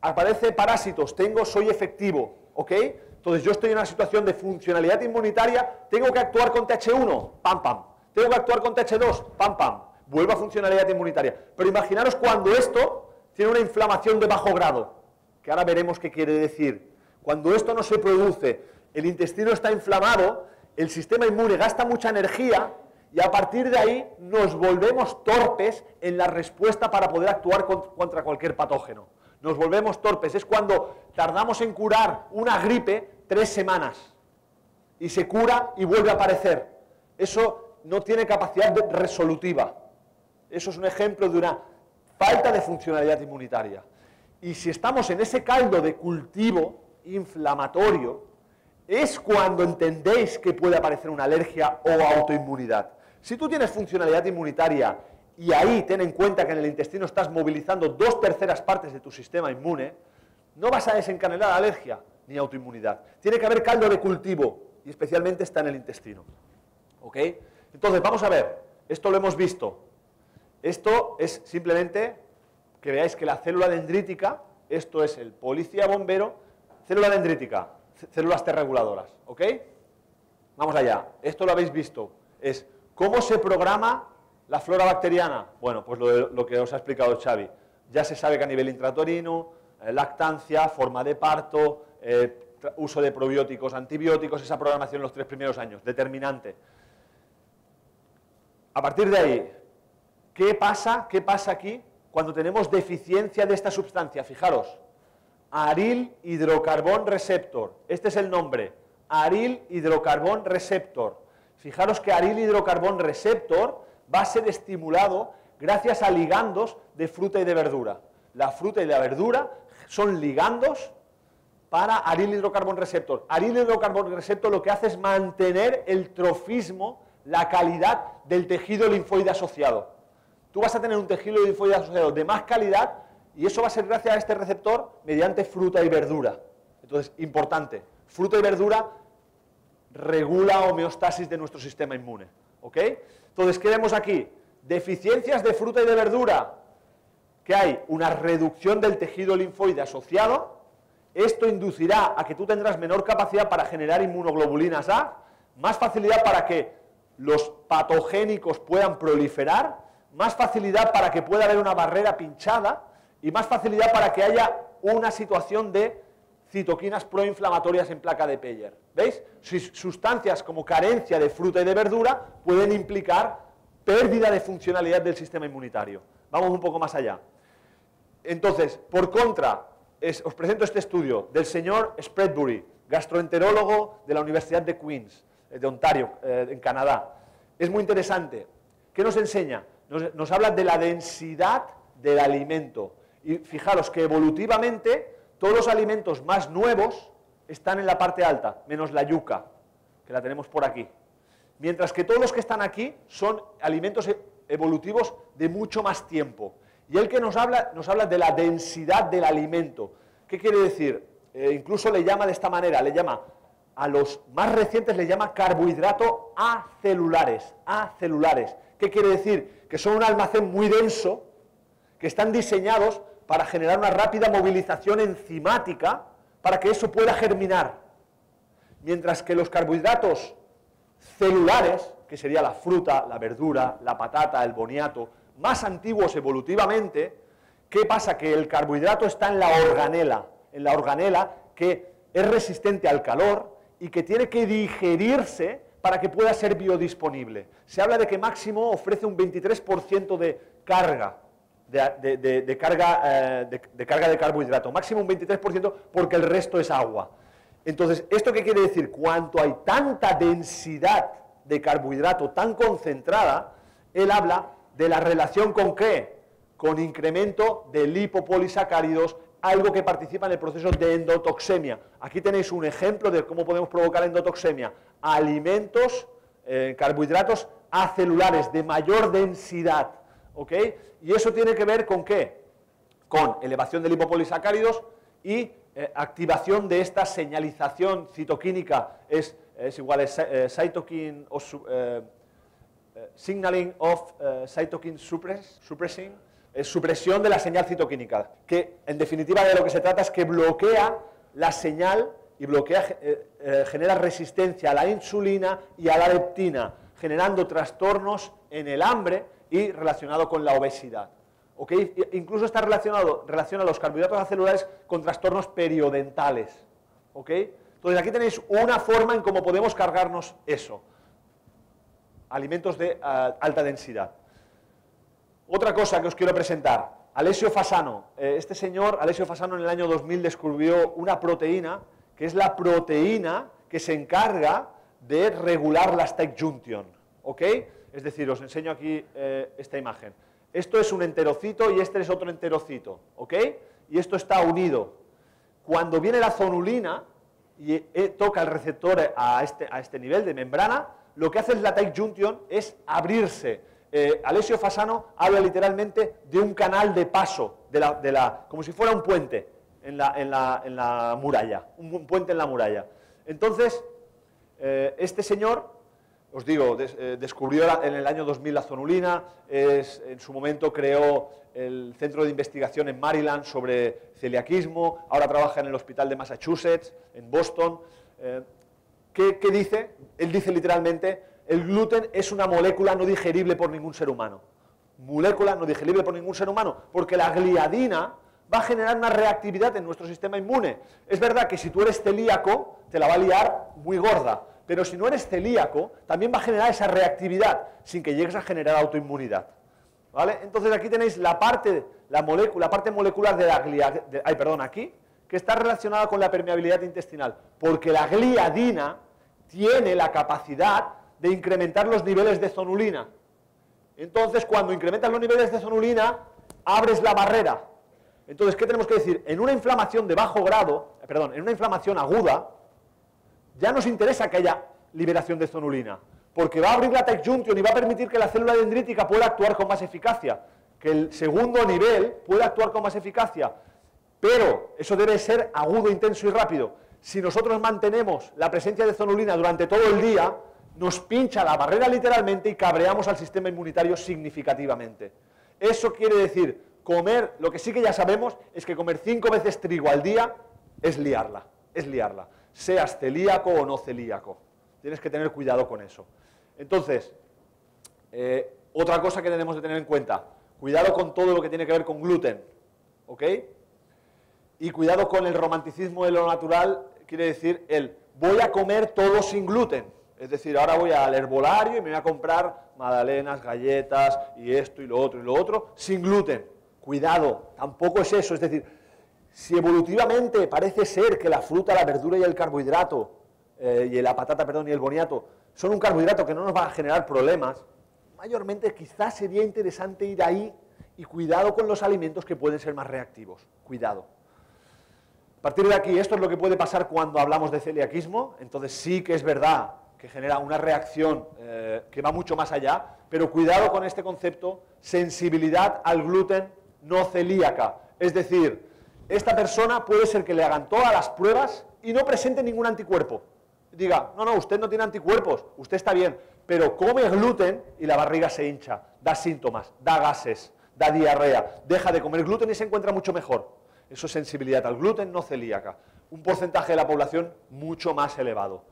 aparece parásitos, tengo, soy efectivo, ¿ok? Entonces yo estoy en una situación de funcionalidad inmunitaria, tengo que actuar con TH1, pam, pam. Tengo que actuar con TH2, pam, pam. Vuelvo a funcionalidad inmunitaria. Pero imaginaros cuando esto tiene una inflamación de bajo grado, que ahora veremos qué quiere decir. Cuando esto no se produce, el intestino está inflamado, el sistema inmune gasta mucha energía y a partir de ahí nos volvemos torpes en la respuesta para poder actuar contra cualquier patógeno nos volvemos torpes. Es cuando tardamos en curar una gripe tres semanas y se cura y vuelve a aparecer. Eso no tiene capacidad resolutiva. Eso es un ejemplo de una falta de funcionalidad inmunitaria. Y si estamos en ese caldo de cultivo inflamatorio, es cuando entendéis que puede aparecer una alergia o autoinmunidad. Si tú tienes funcionalidad inmunitaria y ahí ten en cuenta que en el intestino estás movilizando dos terceras partes de tu sistema inmune, no vas a desencadenar alergia ni autoinmunidad. Tiene que haber caldo de cultivo y especialmente está en el intestino. ¿Ok? Entonces, vamos a ver, esto lo hemos visto. Esto es simplemente que veáis que la célula dendrítica, esto es el policía bombero, célula dendrítica, células T reguladoras. ¿Ok? Vamos allá. Esto lo habéis visto. Es cómo se programa la flora bacteriana, bueno, pues lo, que os ha explicado Xavi. Ya se sabe que a nivel intratorino, eh, lactancia, forma de parto, eh, uso de probióticos, antibióticos, esa programación en los tres primeros años, determinante. A partir de ahí, ¿qué pasa? ¿Qué pasa aquí cuando tenemos deficiencia de esta sustancia? Fijaros, aril hidrocarbón receptor. Este es el nombre, aril hidrocarbón receptor. Fijaros que aril hidrocarbón receptor va a ser estimulado gracias a ligandos de fruta y de verdura. la fruta y la verdura son ligandos para aril hidrocarbon receptor. Aril hidrocarbon receptor lo que hace es mantener el trofismo, la calidad del tejido linfoide asociado. Tú vas a tener un tejido linfoide asociado de más calidad y eso va a ser gracias a este receptor mediante fruta y verdura. Entonces, importante, fruta y verdura regula homeostasis de nuestro sistema inmune. ¿Ok? Entonces, ¿qué vemos aquí? Deficiencias de fruta y de verdura, que hay una reducción del tejido linfoide asociado, esto inducirá a que tú tendrás menor capacidad para generar inmunoglobulinas A, más facilidad para que los patogénicos puedan proliferar, más facilidad para que pueda haber una barrera pinchada y más facilidad para que haya una situación de citoquinas proinflamatorias en placa de Peyer. ¿Veis? Sustancias como carencia de fruta y de verdura pueden implicar pérdida de funcionalidad del sistema inmunitario. Vamos un poco más allá. Entonces, por contra, os presento este estudio del señor Spreadbury, gastroenterólogo de la Universidad de Queens, eh, de Ontario, eh, en Canadá. Es muy interesante. ¿Qué nos enseña? nos habla de la densidad del alimento. Y fijaros que evolutivamente todos los alimentos más nuevos están en la parte alta, menos la yuca, que la tenemos por aquí. Mientras que todos los que están aquí son alimentos e-, evolutivos de mucho más tiempo. Y el que nos habla, nos habla de la densidad del alimento. ¿Qué quiere decir? Eh, incluso le llama de esta manera, le llama, a los más recientes le llama carbohidrato acelulares, acelulares. ¿Qué quiere decir? Que son un almacén muy denso, que están diseñados para generar una rápida movilización enzimática para que eso pueda germinar. Mientras que los carbohidratos celulares, que sería la fruta, la verdura, la patata, el boniato, más antiguos evolutivamente, ¿qué pasa? Que el carbohidrato está en la organela, en la organela que es resistente al calor y que tiene que digerirse para que pueda ser biodisponible. Se habla de que máximo ofrece un 23% de carga de, carga, eh, de, carga de carbohidrato, máximo un 23% porque el resto es agua. Entonces, ¿esto qué quiere decir? Cuanto hay tanta densidad de carbohidrato tan concentrada, él habla de la relación con qué? Con incremento de lipopolisacáridos, algo que participa en el proceso de endotoxemia. Aquí tenéis un ejemplo de cómo podemos provocar endotoxemia. Alimentos, eh, carbohidratos acelulares de mayor densidad, ¿ok? Y eso tiene que ver con qué? Con elevación de lipopolisacáridos y eh, activación de esta señalización citoquínica, es, igual a eh, cytokine o, eh, signaling of cytokine suppress, suppressing, es supresión de la señal citoquínica, que en definitiva de lo que se trata es que bloquea la señal y bloquea, genera resistencia a la insulina y a la leptina, generando trastornos en el hambre y relacionado con la obesidad. ¿okay? Incluso está relacionado relaciona los carbohidratos acelulares con trastornos periodentales. ¿okay? Entonces aquí tenéis una forma en cómo podemos cargarnos eso. Alimentos de ah, alta densidad. Otra cosa que os quiero presentar. Alessio Fasano. Eh, este señor, Alessio Fasano, en el año 2000 descubrió una proteína que es la proteína que se encarga de regular la tight junction. ¿Ok? Es decir, os enseño aquí eh, esta imagen. Esto es un enterocito y este es otro enterocito, ¿ok? Y esto está unido. Cuando viene la zonulina y eh, toca el receptor a este, a este nivel de membrana, lo que hace la tight junction es abrirse. Eh, Alessio Fasano habla literalmente de un canal de paso, de la, como si fuera un puente en la, en la muralla, un puente en la muralla. Entonces, este señor os digo, eh, descubrió en el año 2000 la zonulina, en su momento creó el centro de investigación en Maryland sobre celiaquismo, ahora trabaja en el hospital de Massachusetts, en Boston. Eh, ¿qué, ¿Qué dice? Él dice literalmente, el gluten es una molécula no digerible por ningún ser humano. Molécula no digerible por ningún ser humano, porque la gliadina va a generar una reactividad en nuestro sistema inmune. Es verdad que si tú eres celíaco, te la va a liar muy gorda, pero si no eres celíaco, también va a generar esa reactividad sin que llegues a generar autoinmunidad. ¿Vale? Entonces aquí tenéis la parte, la, molécula, parte molecular de la gliadina, ay, perdón, aquí, que está relacionada con la permeabilidad intestinal, porque la gliadina tiene la capacidad de incrementar los niveles de zonulina. Entonces, cuando incrementas los niveles de zonulina, abres la barrera. Entonces, ¿qué tenemos que decir? En una inflamación de bajo grado, perdón, en una inflamación aguda, ya nos interesa que haya liberación de zonulina, porque va a abrir la tight y va a permitir que la célula dendrítica pueda actuar con más eficacia, que el segundo nivel pueda actuar con más eficacia, pero eso debe ser agudo, intenso y rápido. Si nosotros mantenemos la presencia de zonulina durante todo el día, nos pincha la barrera literalmente y cabreamos al sistema inmunitario significativamente. Eso quiere decir, comer, lo que sí que ya sabemos es que comer cinco veces trigo al día es liarla, es liarla, seas celíaco o no celíaco. Tienes que tener cuidado con eso. Entonces, eh, otra cosa que tenemos que tener en cuenta, cuidado con todo lo que tiene que ver con gluten, ¿ok? Y cuidado con el romanticismo de lo natural, quiere decir el voy a comer todo sin gluten. Es decir, ahora voy al herbolario y me voy a comprar magdalenas, galletas y esto y lo otro y lo otro sin gluten. Cuidado, tampoco es eso. Es decir, si evolutivamente parece ser que la fruta, la verdura y el carbohidrato, eh, y la patata, perdón, y el boniato son un carbohidrato que no nos va a generar problemas, mayormente quizás sería interesante ir ahí y cuidado con los alimentos que pueden ser más reactivos. Cuidado. A partir de aquí, esto es lo que puede pasar cuando hablamos de celiaquismo, entonces sí que es verdad que genera una reacción eh, que va mucho más allá, pero cuidado con este concepto, sensibilidad al gluten no celíaca. Es decir, esta persona puede ser que le hagan todas las pruebas y no presente ningún anticuerpo. Diga, no, no, usted no tiene anticuerpos, usted está bien, pero come gluten y la barriga se hincha, da síntomas, da gases, da diarrea, deja de comer gluten y se encuentra mucho mejor. Eso es sensibilidad al gluten no celíaca. Un porcentaje de la población mucho más elevado.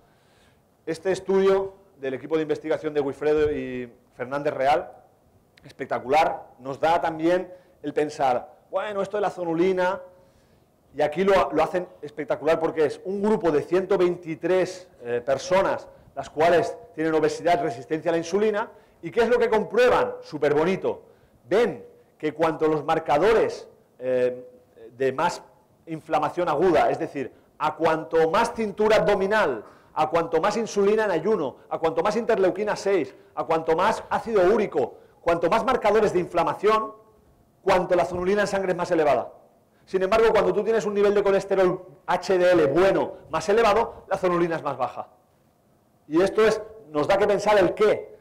Este estudio del equipo de investigación de Wilfredo y Fernández Real, espectacular, nos da también el pensar, bueno, esto de la zonulina, y aquí lo, hacen espectacular porque es un grupo de 123 eh, personas, las cuales tienen obesidad, resistencia a la insulina, y ¿qué es lo que comprueban? Súper bonito. Ven que cuanto los marcadores eh, de más inflamación aguda, es decir, a cuanto más cintura abdominal, a cuanto más insulina en ayuno, a cuanto más interleuquina 6, a cuanto más ácido úrico, cuanto más marcadores de inflamación, cuanto la zonulina en sangre es más elevada. Sin embargo, cuando tú tienes un nivel de colesterol HDL bueno más elevado, la zonulina es más baja. Y esto es, nos da que pensar el qué.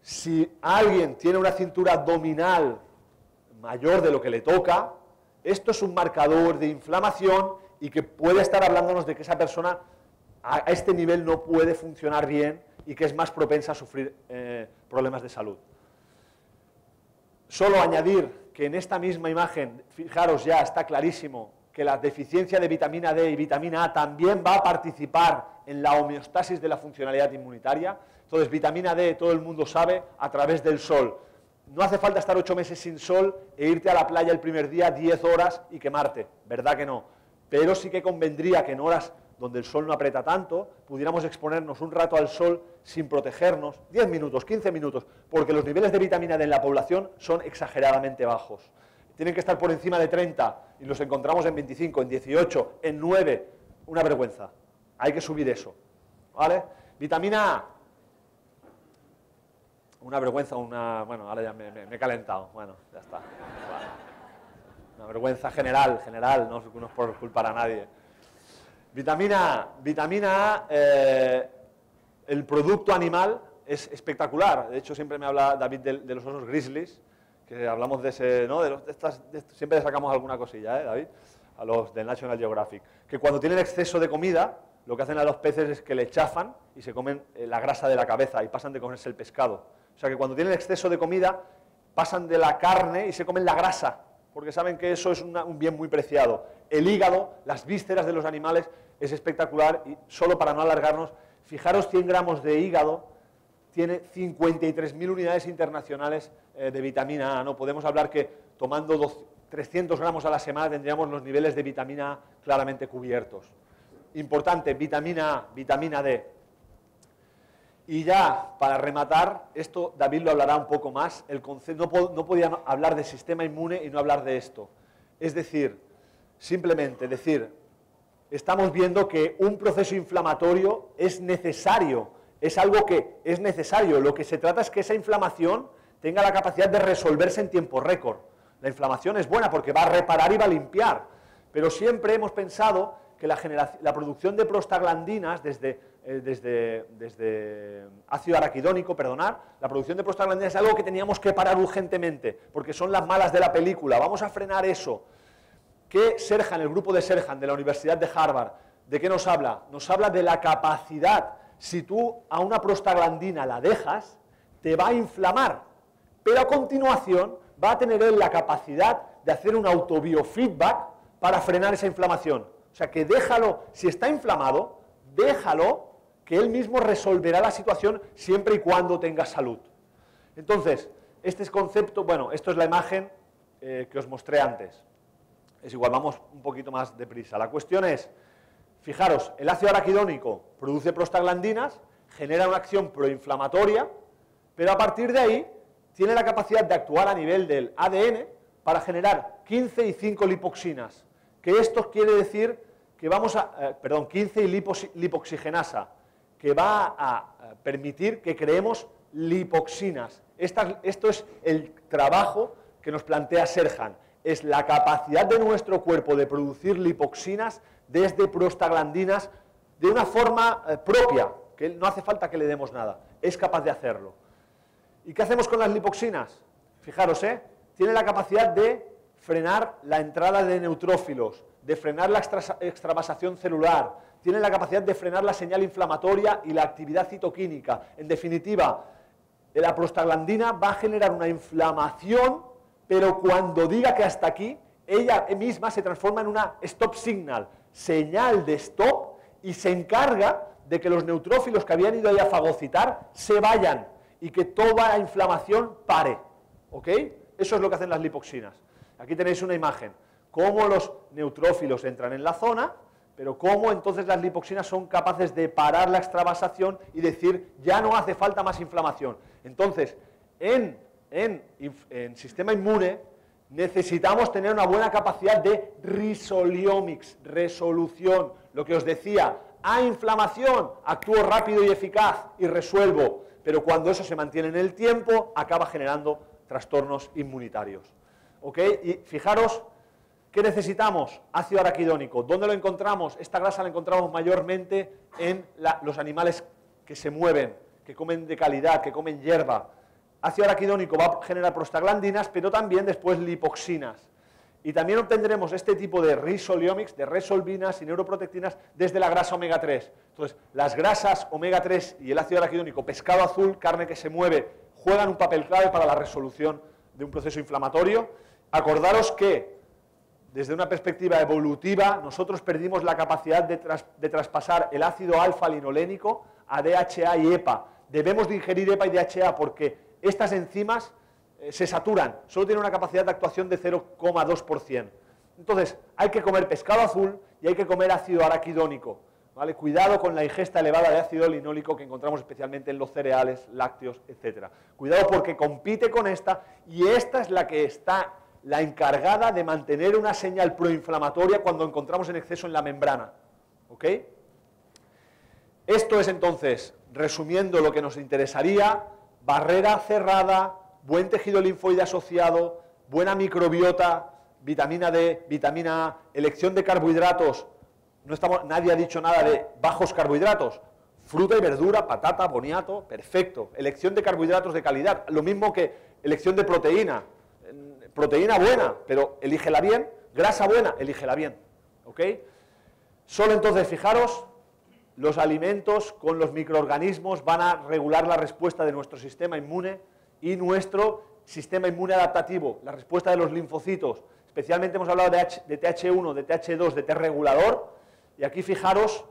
Si alguien tiene una cintura abdominal mayor de lo que le toca, esto es un marcador de inflamación y que puede estar hablándonos de que esa persona a este nivel no puede funcionar bien y que es más propensa a sufrir eh, problemas de salud. Solo añadir que en esta misma imagen, fijaros ya, está clarísimo que la deficiencia de vitamina D y vitamina A también va a participar en la homeostasis de la funcionalidad inmunitaria. Entonces, vitamina D, todo el mundo sabe, a través del sol. No hace falta estar ocho meses sin sol e irte a la playa el primer día, diez horas y quemarte, ¿verdad que no? Pero sí que convendría que en horas donde el sol no aprieta tanto, pudiéramos exponernos un rato al sol sin protegernos, 10 minutos, 15 minutos, porque los niveles de vitamina D en la población son exageradamente bajos. Tienen que estar por encima de 30 y los encontramos en 25, en 18, en 9. Una vergüenza. Hay que subir eso. ¿Vale? Vitamina A. Una vergüenza, una... Bueno, ahora ya me, he calentado. Bueno, ya está. Una vergüenza general, general, no, no es por culpar a nadie. Vitamina A. Vitamina A, eh, el producto animal es espectacular. De hecho, siempre me habla David de, los osos grizzlies, que hablamos de ese, ¿no? De, estas, siempre sacamos alguna cosilla, ¿eh, David? A los del National Geographic. Que cuando tienen exceso de comida, lo que hacen a los peces es que le chafan y se comen eh, la grasa de la cabeza y pasan de comerse el pescado. O sea que cuando tienen exceso de comida, pasan de la carne y se comen la grasa, porque saben que eso es un bien muy preciado. El hígado, las vísceras de los animales es espectacular y solo para no alargarnos, fijaros 100 gramos de hígado tiene 53.000 unidades internacionales eh, de vitamina A. ¿no? Podemos hablar que tomando 300 gramos a la semana tendríamos los niveles de vitamina A claramente cubiertos. Importante, vitamina A, vitamina D. Y ya, para rematar, esto David lo hablará un poco más, el concepto, no, no podía hablar de sistema inmune y no hablar de esto. Es decir, simplemente decir, estamos viendo que un proceso inflamatorio es necesario, es algo que es necesario. Lo que se trata es que esa inflamación tenga la capacidad de resolverse en tiempo récord. La inflamación es buena porque va a reparar y va a limpiar, pero siempre hemos pensado que la, la producción de prostaglandinas desde, eh, desde, desde, ácido araquidónico, perdonar, la producción de prostaglandinas es algo que teníamos que parar urgentemente, porque son las malas de la película, vamos a frenar eso. ¿Qué Serhan, el grupo de Serhan de la Universidad de Harvard, de qué nos habla? Nos habla de la capacidad, si tú a una prostaglandina la dejas, te va a inflamar, pero a continuación va a tener él la capacidad de hacer un autobiofeedback para frenar esa inflamación. O sea que déjalo, si está inflamado, déjalo que él mismo resolverá la situación siempre y cuando tenga salud. Entonces, este es concepto, bueno, esto es la imagen eh, que os mostré antes. Es igual, vamos un poquito más deprisa. La cuestión es, fijaros, el ácido araquidónico produce prostaglandinas, genera una acción proinflamatoria, pero a partir de ahí tiene la capacidad de actuar a nivel del ADN para generar 15 y 5 lipoxinas, que esto quiere decir que vamos a, eh, perdón, 15 y lipoxigenasa, que va a eh, permitir que creemos lipoxinas. esto es el trabajo que nos plantea Serhan. Es la capacidad de nuestro cuerpo de producir lipoxinas desde prostaglandinas de una forma eh, propia, que no hace falta que le demos nada, es capaz de hacerlo. ¿Y qué hacemos con las lipoxinas? Fijaros, ¿eh? tiene la capacidad de frenar la entrada de neutrófilos, de frenar la extravasación celular, tiene la capacidad de frenar la señal inflamatoria y la actividad citoquímica. En definitiva, la prostaglandina va a generar una inflamación, pero cuando diga que hasta aquí, ella misma se transforma en una stop signal, señal de stop, y se encarga de que los neutrófilos que habían ido ahí a fagocitar se vayan y que toda la inflamación pare. ¿Ok? Eso es lo que hacen las lipoxinas. Aquí tenéis una imagen cómo los neutrófilos entran en la zona, pero cómo entonces las lipoxinas son capaces de parar la extravasación y decir, ya no hace falta más inflamación. Entonces, en, en, sistema inmune necesitamos tener una buena capacidad de risoliomics, resolución. Lo que os decía, a inflamación, actúo rápido y eficaz y resuelvo, pero cuando eso se mantiene en el tiempo, acaba generando trastornos inmunitarios. ¿Ok? Y fijaros ¿Qué necesitamos? Ácido araquidónico. ¿Dónde lo encontramos? Esta grasa la encontramos mayormente en los animales que se mueven, que comen de calidad, que comen hierba. Ácido araquidónico va a generar prostaglandinas, pero también después lipoxinas. Y también obtendremos este tipo de risoliomics, de resolvinas y neuroprotectinas desde la grasa omega 3. Entonces, las grasas omega 3 y el ácido araquidónico, pescado azul, carne que se mueve, juegan un papel clave para la resolución de un proceso inflamatorio. Acordaros que desde una perspectiva evolutiva, nosotros perdimos la capacidad de, traspasar el ácido alfa-linolénico a DHA y EPA. Debemos de ingerir EPA y DHA porque estas enzimas eh, se saturan, solo tienen una capacidad de actuación de 0,2%. Entonces, hay que comer pescado azul y hay que comer ácido araquidónico. ¿vale? Cuidado con la ingesta elevada de ácido linólico que encontramos especialmente en los cereales, lácteos, etc. Cuidado porque compite con esta y esta es la que está la encargada de mantener una señal proinflamatoria cuando encontramos en exceso en la membrana. ¿Ok? Esto es entonces, resumiendo lo que nos interesaría, barrera cerrada, buen tejido linfoide asociado, buena microbiota, vitamina D, vitamina A, elección de carbohidratos. No estamos, nadie ha dicho nada de bajos carbohidratos. Fruta y verdura, patata, boniato, perfecto. Elección de carbohidratos de calidad. Lo mismo que elección de proteína proteína buena, pero elígela bien, grasa buena, elígela bien. ¿Ok? Solo entonces, fijaros, los alimentos con los microorganismos van a regular la respuesta de nuestro sistema inmune y nuestro sistema inmune adaptativo, la respuesta de los linfocitos. Especialmente hemos hablado de, TH1, de TH2, de T regulador, y aquí fijaros,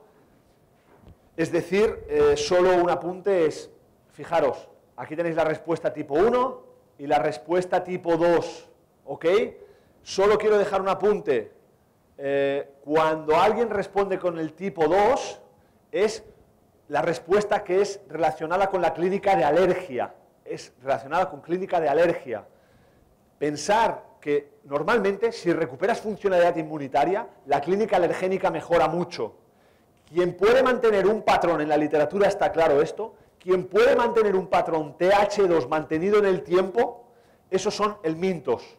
es decir, eh, solo un apunte es, fijaros, aquí tenéis la respuesta tipo 1 y la respuesta tipo 2. ¿ok? Solo quiero dejar un apunte. Eh, cuando alguien responde con el tipo 2, es la respuesta que es relacionada con la clínica de alergia. Es relacionada con clínica de alergia. Pensar que normalmente si recuperas funcionalidad inmunitaria, la clínica alergénica mejora mucho. Quien puede mantener un patrón, en la literatura está claro esto, quien puede mantener un patrón TH2 mantenido en el tiempo, esos son el mintos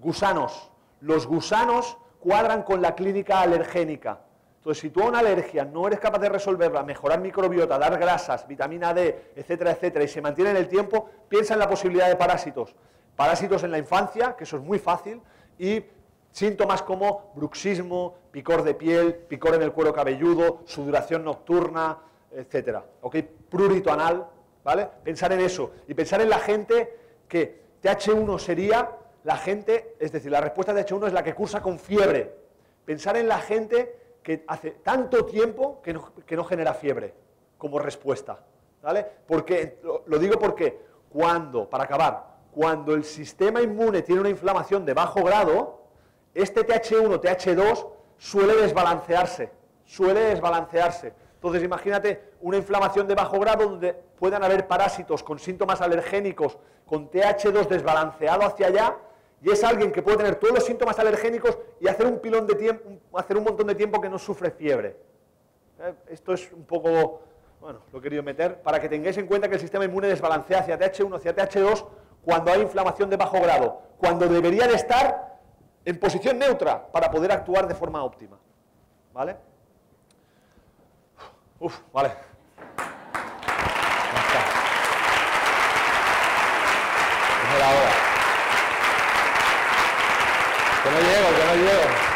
gusanos. Los gusanos cuadran con la clínica alergénica. Entonces, si tú a una alergia no eres capaz de resolverla, mejorar microbiota, dar grasas, vitamina D, etcétera, etcétera, y se mantiene en el tiempo, piensa en la posibilidad de parásitos. Parásitos en la infancia, que eso es muy fácil, y síntomas como bruxismo, picor de piel, picor en el cuero cabelludo, sudoración nocturna, etcétera. ¿Ok? Prurito anal, ¿vale? Pensar en eso. Y pensar en la gente que TH1 sería la gente, es decir, la respuesta de TH1 es la que cursa con fiebre. Pensar en la gente que hace tanto tiempo que no, genera fiebre como respuesta. ¿vale? Porque, lo, digo porque cuando, para acabar, cuando el sistema inmune tiene una inflamación de bajo grado, este TH1, TH2 suele desbalancearse, suele desbalancearse. Entonces imagínate una inflamación de bajo grado donde puedan haber parásitos con síntomas alergénicos, con TH2 desbalanceado hacia allá, y es alguien que puede tener todos los síntomas alergénicos y hacer un pilón de tiempo, hacer un montón de tiempo que no sufre fiebre. Eh, esto es un poco, bueno, lo he querido meter para que tengáis en cuenta que el sistema inmune desbalancea hacia TH1, hacia TH2 cuando hay inflamación de bajo grado, cuando deberían estar en posición neutra para poder actuar de forma óptima. ¿Vale? Uf, vale. Es la hora. Que no llego, que no llego.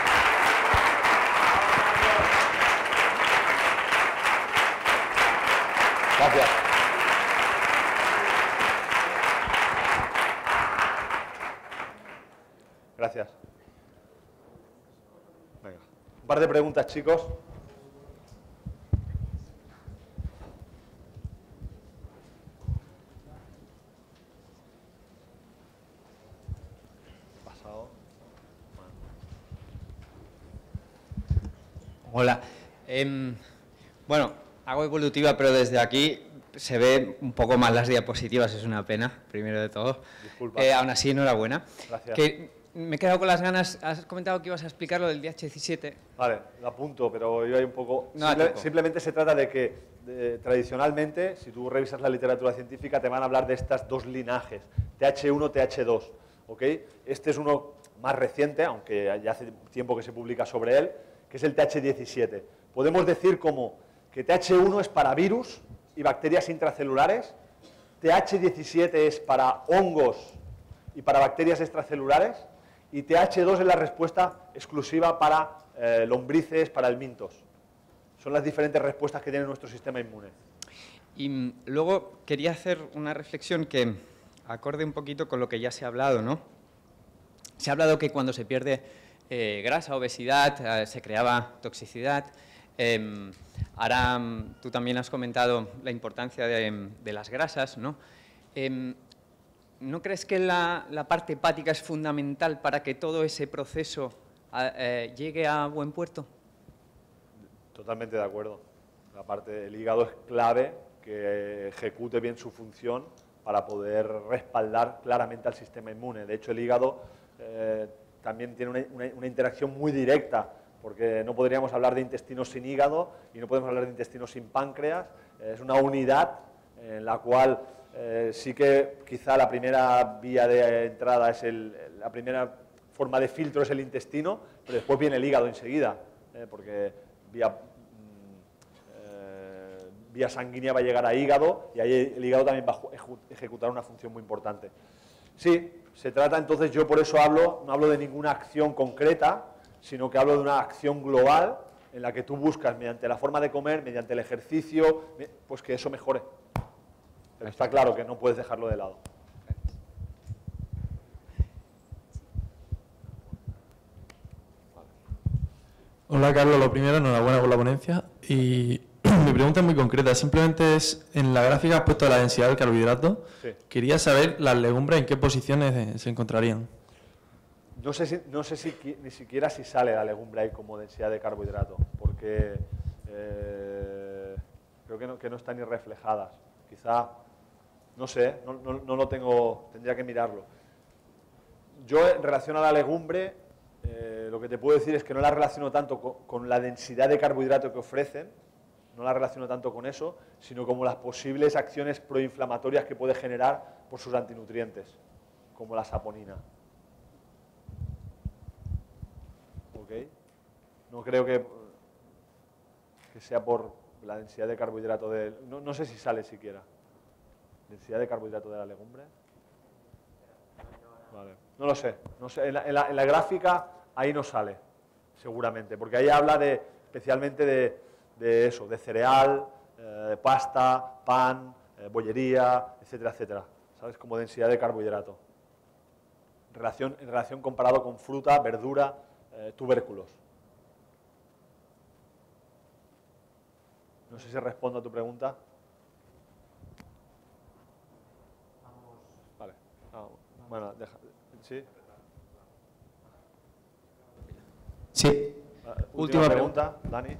Gracias. Gracias. Venga. Un par de preguntas, chicos. Hola. Em, bueno, hago evolutiva, pero desde aquí se ve un poco más las diapositivas, es una pena, primero de todo. Disculpa. Eh, aún así, enhorabuena. Gracias. Que me he quedado con las ganas, has comentado que ibas a explicar lo del DH17. Vale, lo apunto, pero yo hay un poco... simplemente se trata de que tradicionalmente, si tú revisas la literatura científica, te van a hablar de estas dos linajes, TH1, TH2. ¿ok? Este es uno más reciente, aunque ya hace tiempo que se publica sobre él, que es el TH17. Podemos decir como que TH1 es para virus y bacterias intracelulares, TH17 es para hongos y para bacterias extracelulares, y TH2 es la respuesta exclusiva para eh, lombrices, para el mintos. Son las diferentes respuestas que tiene nuestro sistema inmune. Y mm, luego quería hacer una reflexión que acorde un poquito con lo que ya se ha hablado, ¿no? Se ha hablado que cuando se pierde eh, grasa, obesidad, eh, se creaba toxicidad. Em, ahora mm, tú también has comentado la importancia de, las grasas, ¿no? Em, ¿No crees que la, parte hepática es fundamental para que todo ese proceso eh, llegue a buen puerto? Totalmente de acuerdo. La parte del hígado es clave que ejecute bien su función para poder respaldar claramente al sistema inmune. De hecho, el hígado también tiene una, interacción muy directa, porque no podríamos hablar de intestino sin hígado y no podemos hablar de intestino sin páncreas. Es una unidad en la cual eh, sí que quizá la primera vía de entrada es el, la primera forma de filtro es el intestino, pero después viene el hígado enseguida, eh, porque vía, mm, eh, vía sanguínea va a llegar a hígado y ahí el hígado también va a ejecutar una función muy importante. Sí, se trata entonces, yo por eso hablo, no hablo de ninguna acción concreta, sino que hablo de una acción global en la que tú buscas mediante la forma de comer, mediante el ejercicio, pues que eso mejore. Pero está claro que no puedes dejarlo de lado. Hola Carlos, lo primero, enhorabuena por la ponencia. Y pregunta es muy concreta, simplemente es, en la gráfica has puesto la densidad del carbohidrato. Quería saber las legumbres en qué posiciones eh, se encontrarían. No sé, si, no sé si, ni siquiera si sale la legumbre ahí como densidad de carbohidrato, porque eh, creo que no, que no están ni reflejadas. Quizá, no sé, no, lo tengo, tendría que mirarlo. Yo en relación a la legumbre, eh, lo que te puedo decir es que no la relaciono tanto con la densidad de carbohidrato que ofrecen, no la relaciono tanto con eso, sino como las posibles acciones proinflamatorias que puede generar por sus antinutrientes, como la saponina. ¿ok? No creo que, que sea por la densidad de carbohidrato de... No, no sé si sale siquiera. ¿Densidad de carbohidrato de la legumbre? Vale. No lo sé. No sé. En, la, en la- en la gráfica ahí no sale, seguramente, porque ahí habla de, especialmente de, de eso, de cereal, eh, pasta, pan, eh, bollería, etcétera, etcétera. ¿Sabes? Como densidad de carbohidrato. En relación, en relación comparado con fruta, verdura, eh, tubérculos. No sé si respondo a tu pregunta. Vale. Ah, bueno, deja. ¿Sí? Sí. Ah, Última pregunta, Dani.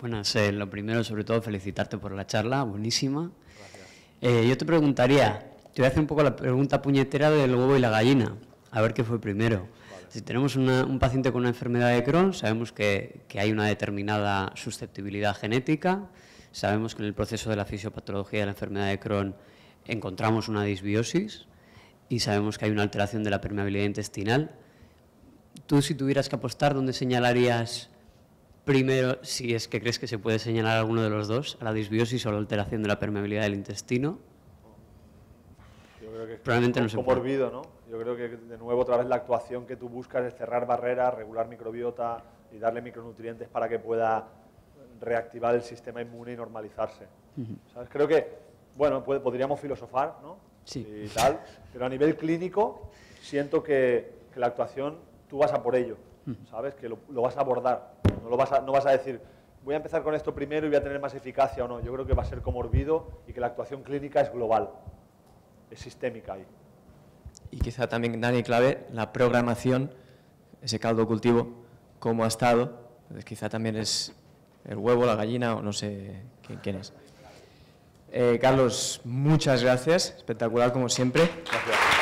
Buenas, eh, lo primero, sobre todo, felicitarte por la charla, buenísima. Eh, yo te preguntaría, te voy a hacer un poco la pregunta puñetera del huevo y la gallina, a ver qué fue primero. Si tenemos una- un paciente con una enfermedad de Crohn, sabemos que, que hay una determinada susceptibilidad genética, sabemos que en el proceso de la fisiopatología de la enfermedad de Crohn encontramos una disbiosis y sabemos que hay una alteración de la permeabilidad intestinal. Tú, si tuvieras que apostar, ¿dónde señalarías primero, si es que crees que se puede señalar alguno de los dos, a la disbiosis o a la alteración de la permeabilidad del intestino? Yo creo que Probablemente no se puede. comorbido, ¿no? Yo creo que, de nuevo, otra vez la actuación que tú buscas es cerrar barreras, regular microbiota y darle micronutrientes para que pueda reactivar el sistema inmune y normalizarse. ¿Sabes? Creo que, bueno, puede- podríamos filosofar, ¿no? Sí. Y tal, pero a nivel clínico siento que, que la actuación tú vas a por ello, ¿sabes? Que lo, lo vas a abordar, no, lo vas a, no vas a decir, voy a empezar con esto primero y voy a tener más eficacia o no. Yo creo que va a ser comorbido y que la actuación clínica es global, es sistémica ahí. Y quizá también, Dani, clave, la programación, ese caldo cultivo, cómo ha estado. Entonces, quizá también es el huevo, la gallina o no sé quién, quién es. Eh, Carlos, muchas gracias. Espectacular como siempre. Gracias.